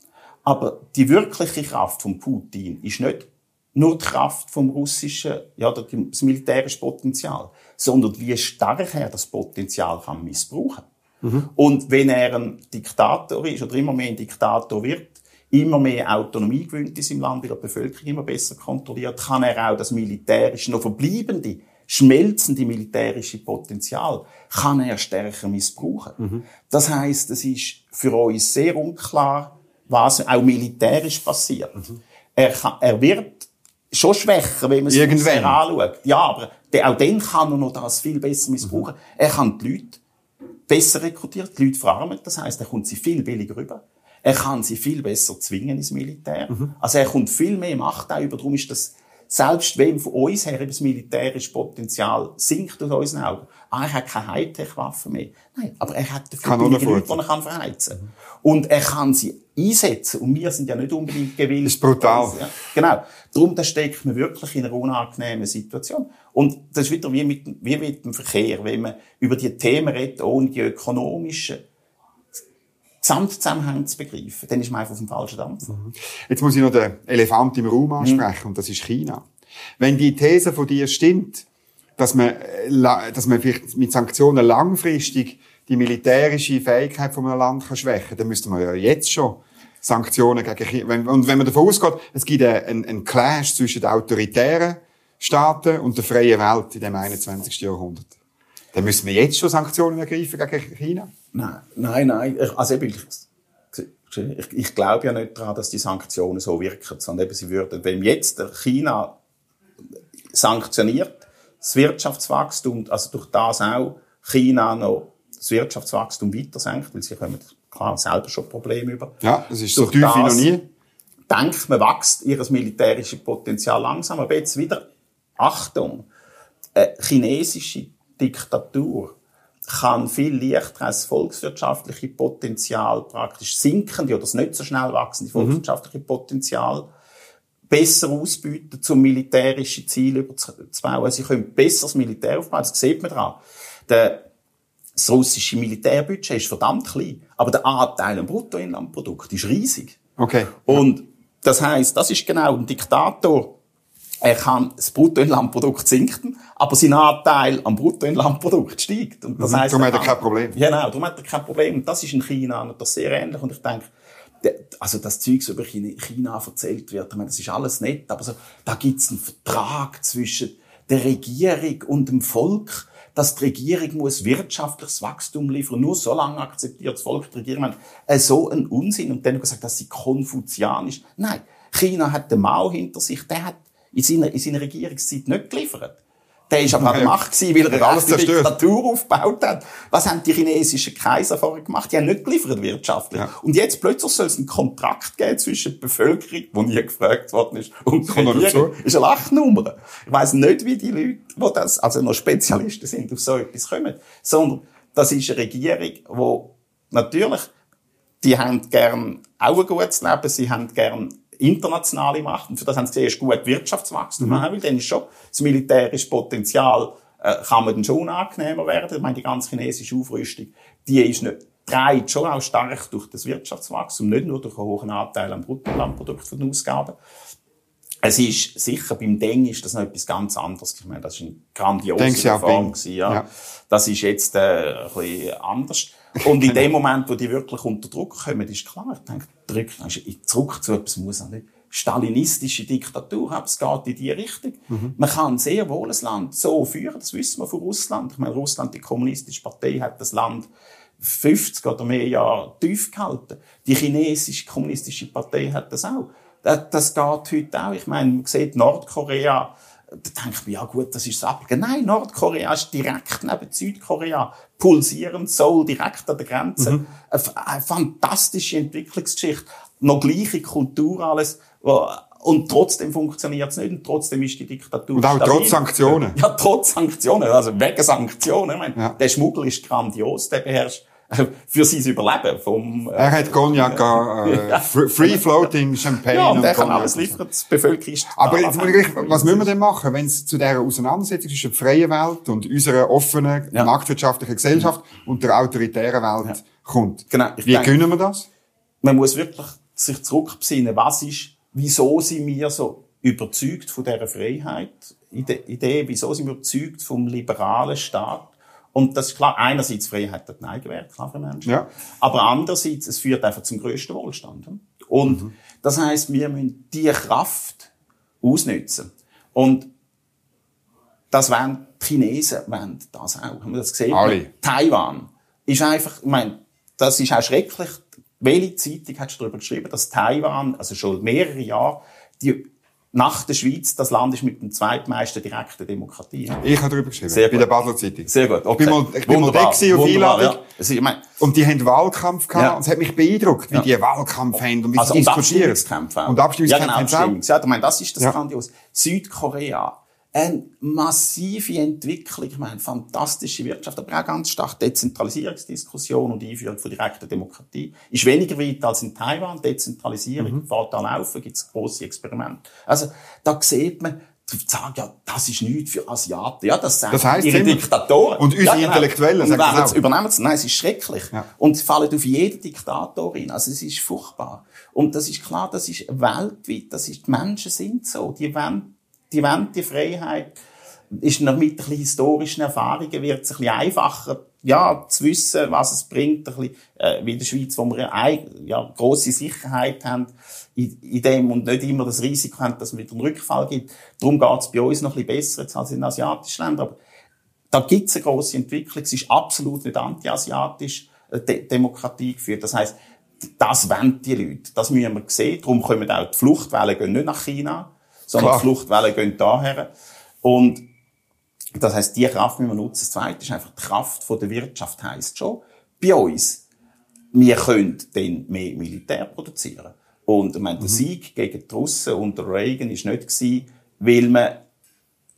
Aber die wirkliche Kraft von Putin ist nicht nur die Kraft vom russischen, ja, das militärische Potenzial, sondern wie stark er das Potenzial kann missbrauchen. Mhm. Und wenn er ein Diktator ist oder immer mehr ein Diktator wird, immer mehr Autonomie gewinnt in seinem Land, weil er die Bevölkerung immer besser kontrolliert, kann er auch das militärische, noch verbleibende, schmelzende militärische Potenzial, kann er stärker missbrauchen. Mhm. Das heißt, es ist für uns sehr unklar, was auch militärisch passiert. Mhm. Er, kann, er wird schon schwächer, wenn man es anschaut. Ja, aber Der, auch dann kann er noch das viel besser missbrauchen. Mhm. Er kann die Leute besser rekrutieren, die Leute verarmen. Das heißt, er kommt sie viel billiger rüber. Er kann sie viel besser zwingen ins Militär. Mhm. Also er kommt viel mehr Macht auch über. Darum ist das selbst wenn von uns her das militärische Potenzial sinkt aus unseren Augen. Ah, er hat keine Hightech-Waffen mehr. Nein, aber er hat dafür kann Leute, die er kann verheizen kann. Und er kann sie einsetzen. Und wir sind ja nicht unbedingt gewillt. Das ist brutal. Ja. Genau. Darum, da steckt man wirklich in einer unangenehmen Situation. Und das ist wieder wie mit, wie mit dem Verkehr. Wenn man über die Themen redet, ohne die ökonomischen Gesamtzusammenhang zu begreifen, dann ist man einfach auf dem falschen Dampfer. Mhm. Jetzt muss ich noch den Elefant im Raum ansprechen, mhm. und das ist China. Wenn die These von dir stimmt, dass man, äh, dass man vielleicht mit Sanktionen langfristig die militärische Fähigkeit von einem Land kann schwächen dann müsste man ja jetzt schon Sanktionen gegen China. Und wenn man davon ausgeht, es gibt einen, einen Clash zwischen den autoritären Staaten und der freien Welt in dem 21. Jahrhundert, dann müssen wir jetzt schon Sanktionen ergreifen gegen China? Nein, nein, nein. Also eben, ich, ich, glaube ja nicht daran, dass die Sanktionen so wirken, sondern eben sie würden, wenn jetzt China sanktioniert, das Wirtschaftswachstum, also durch das auch China noch das Wirtschaftswachstum weiter senkt, weil sie kommen klar selber schon Probleme über. Ja, das ist so tief wie noch nie. Denkt man, wächst ihr militärisches Potenzial langsam, aber jetzt wieder Achtung, eine chinesische Diktatur kann viel leichter als volkswirtschaftliche Potenzial praktisch sinkende oder das nicht so schnell wachsende mhm. volkswirtschaftliche Potenzial besser ausbieten, zum militärischen Ziel überzubauen. Sie können besser das Militär aufbauen. Das sieht man daran. Der, das russische Militärbudget ist verdammt klein, aber der Anteil am Bruttoinlandprodukt ist riesig. Okay. Und das heißt, das ist genau ein Diktator, er kann das Bruttoinlandprodukt sinken, aber sein Anteil am Bruttoinlandprodukt steigt. Und das mhm, heisst, darum hat er kein Problem. Genau, darum hat er kein Problem. Und das ist in China das sehr ähnlich. Und ich denke, also das Zeug, das über China erzählt wird, ich meine, das ist alles nett, aber so, da gibt's einen Vertrag zwischen der Regierung und dem Volk, dass die Regierung muss wirtschaftliches Wachstum liefern. Nur so lange akzeptiert das Volk die Regierung. Äh, so ein Unsinn. Und dann gesagt, dass sie konfuzianisch. Nein, China hat den Mao hinter sich. Der hat in seiner, in seiner Regierungszeit nicht geliefert. Der ist aber an der Macht gewesen, weil er eine Diktatur aufgebaut hat. Was haben die chinesischen Kaiser vorher gemacht? Die haben nicht geliefert wirtschaftlich. Ja. Und jetzt plötzlich soll es einen Kontrakt geben zwischen der Bevölkerung, wo nie gefragt worden ist, und der Regierung. Ist eine Lachnummer. Ich weiss nicht, wie die Leute, die das, also noch Spezialisten sind, auf so etwas kommen. Sondern, das ist eine Regierung, die natürlich, die haben gern auch ein gutes Leben, sie haben gern internationale Macht. Und für das haben sie zuerst gut Wirtschaftswachstum mhm. weil dann ist schon das militärische Potenzial, äh, kann man dann schon angenehmer werden. Ich meine, die ganze chinesische Aufrüstung, die ist nicht, treibt schon auch stark durch das Wirtschaftswachstum, nicht nur durch einen hohen Anteil am Bruttolandprodukt von den Ausgaben. Es ist sicher, beim Deng ist das noch etwas ganz anderes. Ich meine, das war eine grandiose Reform. Ja. ja. Das ist jetzt äh, ein bisschen anders. Und in dem Moment, wo die wirklich unter Druck kommen, ist klar, ich denke, drück, zurück zu etwas muss auch nicht stalinistische Diktatur haben. Es geht in die Richtung. Mhm. Man kann sehr wohl ein Land so führen, das wissen wir von Russland. Ich meine, Russland, die kommunistische Partei, hat das Land 50 oder mehr Jahre tief gehalten. Die chinesische kommunistische Partei hat das auch. Das, das geht heute auch. Ich meine, man sieht Nordkorea, da denkt man, ja gut, das ist das Abgehen. Nein, Nordkorea ist direkt neben Südkorea. Pulsierend, Seoul, direkt an der Grenze. Mhm. Eine, eine, fantastische Entwicklungsgeschichte. Noch gleiche Kultur, alles. Und trotzdem funktioniert es nicht und trotzdem ist die Diktatur Und auch stabil. trotz Sanktionen. Ja, trotz Sanktionen. Also wegen Sanktionen. Ich meine, ja. Der Schmuggel ist grandios, der beherrscht *laughs* für sein Überleben. Vom, äh, er hat Cognac, *laughs* äh, ja. Free-Floating Champagne. Ja, und, und er kann alles liefern, die Bevölkerung ist Aber jetzt muss ich was müssen wir denn machen, wenn es zu dieser Auseinandersetzung zwischen der freien Welt und unserer offenen, ja. marktwirtschaftlichen Gesellschaft ja. und der autoritären Welt ja. kommt? Genau. Wie denke, können wir das? Man muss wirklich sich zurückbesinnen, was ist, wieso sind wir so überzeugt von dieser Freiheit, Idee, wieso sind wir überzeugt vom liberalen Staat, und das ist klar, einerseits Freiheit hat Nein gewährt, klar für Menschen. Ja. Aber andererseits, es führt einfach zum größten Wohlstand. Und mhm. das heißt, wir müssen diese Kraft ausnutzen. Und das wollen die Chinesen wollen das auch. Haben wir das gesehen? Alle. Taiwan ist einfach, ich meine, das ist auch schrecklich. Welche Zeitung hat darüber geschrieben, dass Taiwan, also schon mehrere Jahre, die nach der Schweiz das Land ist mit dem zweitmeisten direkten Demokratie. Ich habe darüber geschrieben. Sehr bei gut. der Basler Zeitung. Sehr gut. Okay. Ich bin mal, ich bin mal da gewesen auf Einladung. Ja. Also, ich meine, Und die haben Wahlkampf gehabt. Ja. Und es hat mich beeindruckt, wie Ja. die Wahlkampf haben und wie also, sie und diskutieren. Abstimmungskämpfe auch. Und Abstimmungskämpfe ja, genau, sie auch. Abstimmungs- Ja, ich meine, das ist das Ja. grandios. Südkorea. Eine massive Entwicklung, ich meine, fantastische Wirtschaft, aber auch ganz stark Dezentralisierungsdiskussion und Einführung von direkter Demokratie. Ist weniger weit als in Taiwan. Dezentralisierung Mhm. fährt da laufen, gibt es grosse Experimente. Also, da sieht man, sagen, ja, das ist nichts für Asiaten. Ja, das sagen Das heisst ihre immer- Diktatoren. Und unsere ja, genau. Intellektuellen Und sagen es übernehmen sie. Nein, es ist schrecklich. Ja. Und sie fallen auf jeden Diktator rein. Also es ist furchtbar. Und das ist klar, das ist weltweit, das ist, die Menschen sind so. Die wollen, die die Freiheit. Ist noch mit ein bisschen historischen Erfahrungen wird es ein bisschen einfacher, ja, zu wissen, was es bringt, ein bisschen, äh, wie in der Schweiz, wo wir eine, ja, grosse Sicherheit haben, in, dem und nicht immer das Risiko haben, dass es wieder einen Rückfall gibt. Darum geht es bei uns noch ein bisschen besser als in asiatischen Ländern. Aber da gibt es eine grosse Entwicklung. Es ist absolut nicht anti-asiatisch De Demokratie geführt. Das heißt, das wollen die Leute. Das müssen wir sehen. Darum kommen auch die Fluchtwellen gehen nicht nach China, sondern Klar. die Fluchtwellen gehen daher. Und das heißt, die Kraft müssen wir nutzen. Das Zweite ist einfach die Kraft von der Wirtschaft heisst schon, bei uns, wir können dann mehr Militär produzieren. Und ich meine, der Sieg gegen die Russen unter Reagan ist nicht gewesen, weil man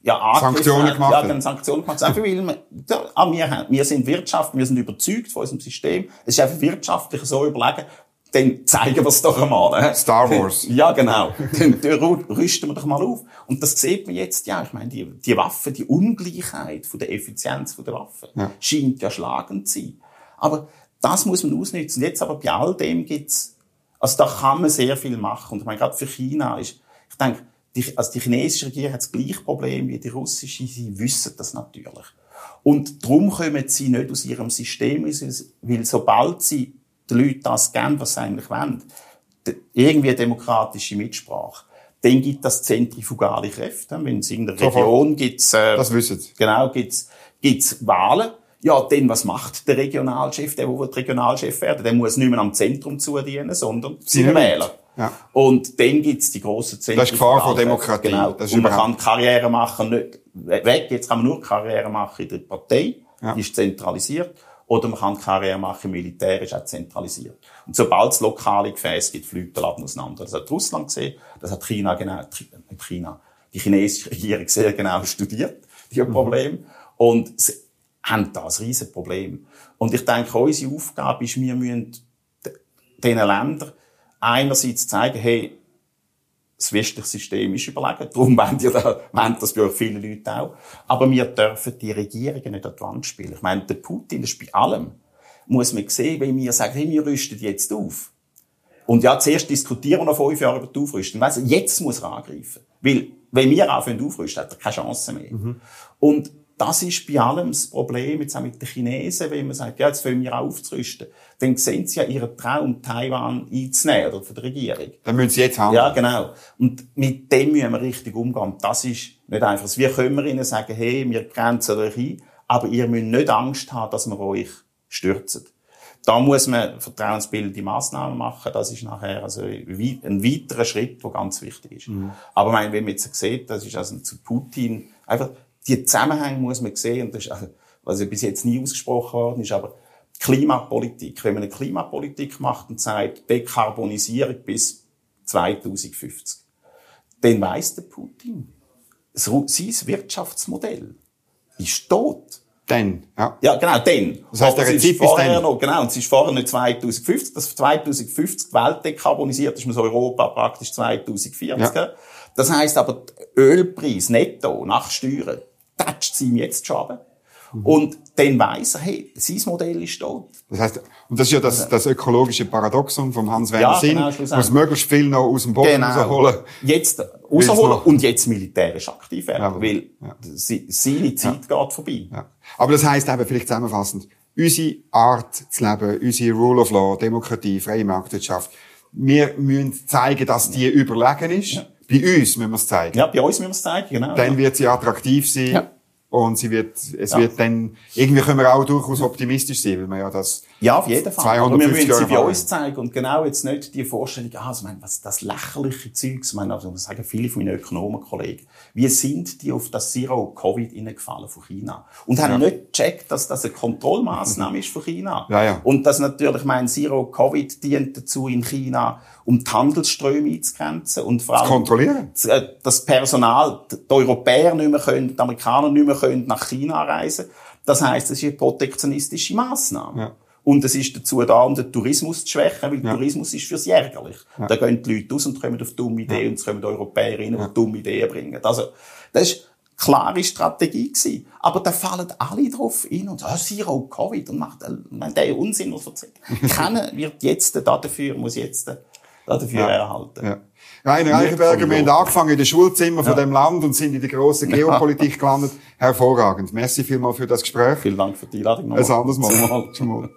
ja, Sanktionen hat. gemacht Ja, hat. dann Sanktionen gemacht. Einfach weil wir, ja, ah, wir, haben, wir sind Wirtschaft, wir sind überzeugt von unserem System. Es ist einfach wirtschaftlich so überlegen, dann zeigen wir es doch einmal. ne? Star Wars. *laughs* Ja, genau. Dann rü- rüsten wir doch mal auf. Und das sieht man jetzt ja. Ich meine, die, die Waffen, die Ungleichheit von der Effizienz von der Waffen Ja. scheint ja schlagend zu sein. Aber das muss man ausnutzen. Jetzt aber bei all dem gibt's, also da kann man sehr viel machen. Und ich meine, gerade für China ist, ich denke, die, also die chinesische Regierung hat das gleiche Problem wie die russische. Sie wissen das natürlich. Und darum kommen sie nicht aus ihrem System, weil sobald sie den Leuten das geben, was sie eigentlich wollen, irgendwie demokratische Mitsprache, dann gibt das zentrifugale Kräfte. Wenn es in der. Region gibt's, äh, Das wissen sie. Genau, gibt's, gibt's Wahlen. Ja, dann, was macht der Regionalchef, der, der Regionalchef werden? Der muss nicht mehr am Zentrum zudienen, sondern seinen. Wähler. Ja. Und dann gibt's die grossen Zentren. Das ist Gefahr von Demokratie. Genau. Das ist und man kann Karriere machen, nicht weg. Jetzt kann man nur Karriere machen in der Partei. Ja. Die ist zentralisiert. Oder man kann Karriere machen Militär, ist auch zentralisiert. Und sobald es lokale Gefäße gibt, fliegt der Laden auseinander. Das hat Russland gesehen, das hat China genau, China, die chinesische Regierung sehr genau studiert, die Mhm. Probleme. Und sie haben da ein riesen Problem. Und ich denke, unsere Aufgabe ist, wir müssen diesen Ländern einerseits zeigen, hey, das westliche System ist überlegen. Darum wollen, die da, wollen das bei euch viele Leute auch. Aber wir dürfen die Regierungen nicht an die Wand spielen. Ich meine, der Putin, ist bei allem, muss man sehen, wenn wir sagen, hey, wir rüsten jetzt auf. Und ja, zuerst diskutieren wir noch fünf Jahre über die Aufrüstung. Du, jetzt muss er angreifen. Weil, wenn wir anfangen aufrüsten, hat er keine Chance mehr. Und das ist bei allem das Problem, jetzt auch mit den Chinesen, wenn man sagt, ja, jetzt fangen wir aufzurüsten. Dann sehen sie ja ihren Traum, Taiwan einzunehmen, oder von der Regierung. Dann müssen sie jetzt handeln. Ja, genau. Und mit dem müssen wir richtig umgehen. Das ist nicht einfach. Wir können ihnen sagen, hey, wir grenzen euch ein, aber ihr müsst nicht Angst haben, dass wir euch stürzen. Da muss man vertrauensbildende Massnahmen machen. Das ist nachher also ein weiterer Schritt, der ganz wichtig ist. Aber ich meine, wenn man jetzt sieht, das ist also zu Putin, einfach die Zusammenhänge muss man sehen. Und das ist, was ja bis jetzt nie ausgesprochen worden ist, aber Klimapolitik. Wenn man eine Klimapolitik macht und sagt, Dekarbonisierung bis 2050, dann weiss der Putin, sein Wirtschaftsmodell ist tot. Dann, ja. Ja, genau, dann. Das Aber der es Rezip ist vorher dann. noch, genau, und es ist vorher nicht 2050, dass 2050 die Welt dekarbonisiert ist, man so Europa praktisch 2040. Ja. Das heisst aber, Ölpreis netto nach Steuern, tätscht sie ihm jetzt schon runter. Mhm. Und dann weiss er, hey, sein Modell ist tot. Das heißt, und das ist ja das, das ökologische Paradoxon vom Hans-Werner Ja, Sinn. genau, muss möglichst viel noch aus dem Boden rausholen. Jetzt rausholen und jetzt militärisch aktiv werden, Ja, weil ja. sie- seine Zeit geht vorbei. Ja. Aber das heisst eben, vielleicht zusammenfassend, unsere Art zu leben, unsere Rule of Law, Demokratie, freie Marktwirtschaft, wir müssen zeigen, dass die überlegen ist. Bei uns müssen wir es zeigen. Ja, bei uns müssen wir es zeigen, genau. Dann wird sie attraktiv sein. Ja. Und sie wird, es ja. wird dann, irgendwie können wir auch durchaus optimistisch sein, weil man ja das Ja, auf jeden Fall. Aber wir müssen sie bei uns zeigen und genau jetzt nicht die Vorstellung, ah, also, meine, was, das lächerliche Zeugs, ich meine, also, das sagen viele von meinen Ökonomenkollegen. Wie sind die auf das Zero-Covid gefallen von China? Und haben ja. nicht gecheckt, dass das eine Kontrollmaßnahme *laughs* ist von China. Ja, ja. Und dass natürlich, mein Zero-Covid dient dazu in China, um die Handelsströme einzugrenzen und vor allem kontrollieren. Äh, das Personal, die Europäer nicht mehr können, die Amerikaner nicht mehr können nach China reisen. Das heißt, es ist eine protektionistische Maßnahme. Ja. Und es ist dazu da, um den Tourismus zu schwächen, weil ja. Tourismus ist fürs ärgerlich. Ja. Da gehen die Leute aus und kommen auf dumme Ideen ja. und es kommen die Europäer rein, die dumme Ideen bringen. Also, das ist klare Strategie gewesen. Aber da fallen alle drauf ein und sagen, oh, Zero Covid und macht, man, der Unsinn, was erzählt. *laughs* Keiner wird jetzt dafür, muss jetzt dafür erhalten. Ja. Rainer Eichenberger, wir haben angefangen in den Schulzimmer von dem Land und sind in die grosse Geopolitik gelandet. Hervorragend. Merci vielmals für das Gespräch. Vielen Dank für die Einladung. Ein anderes Mal.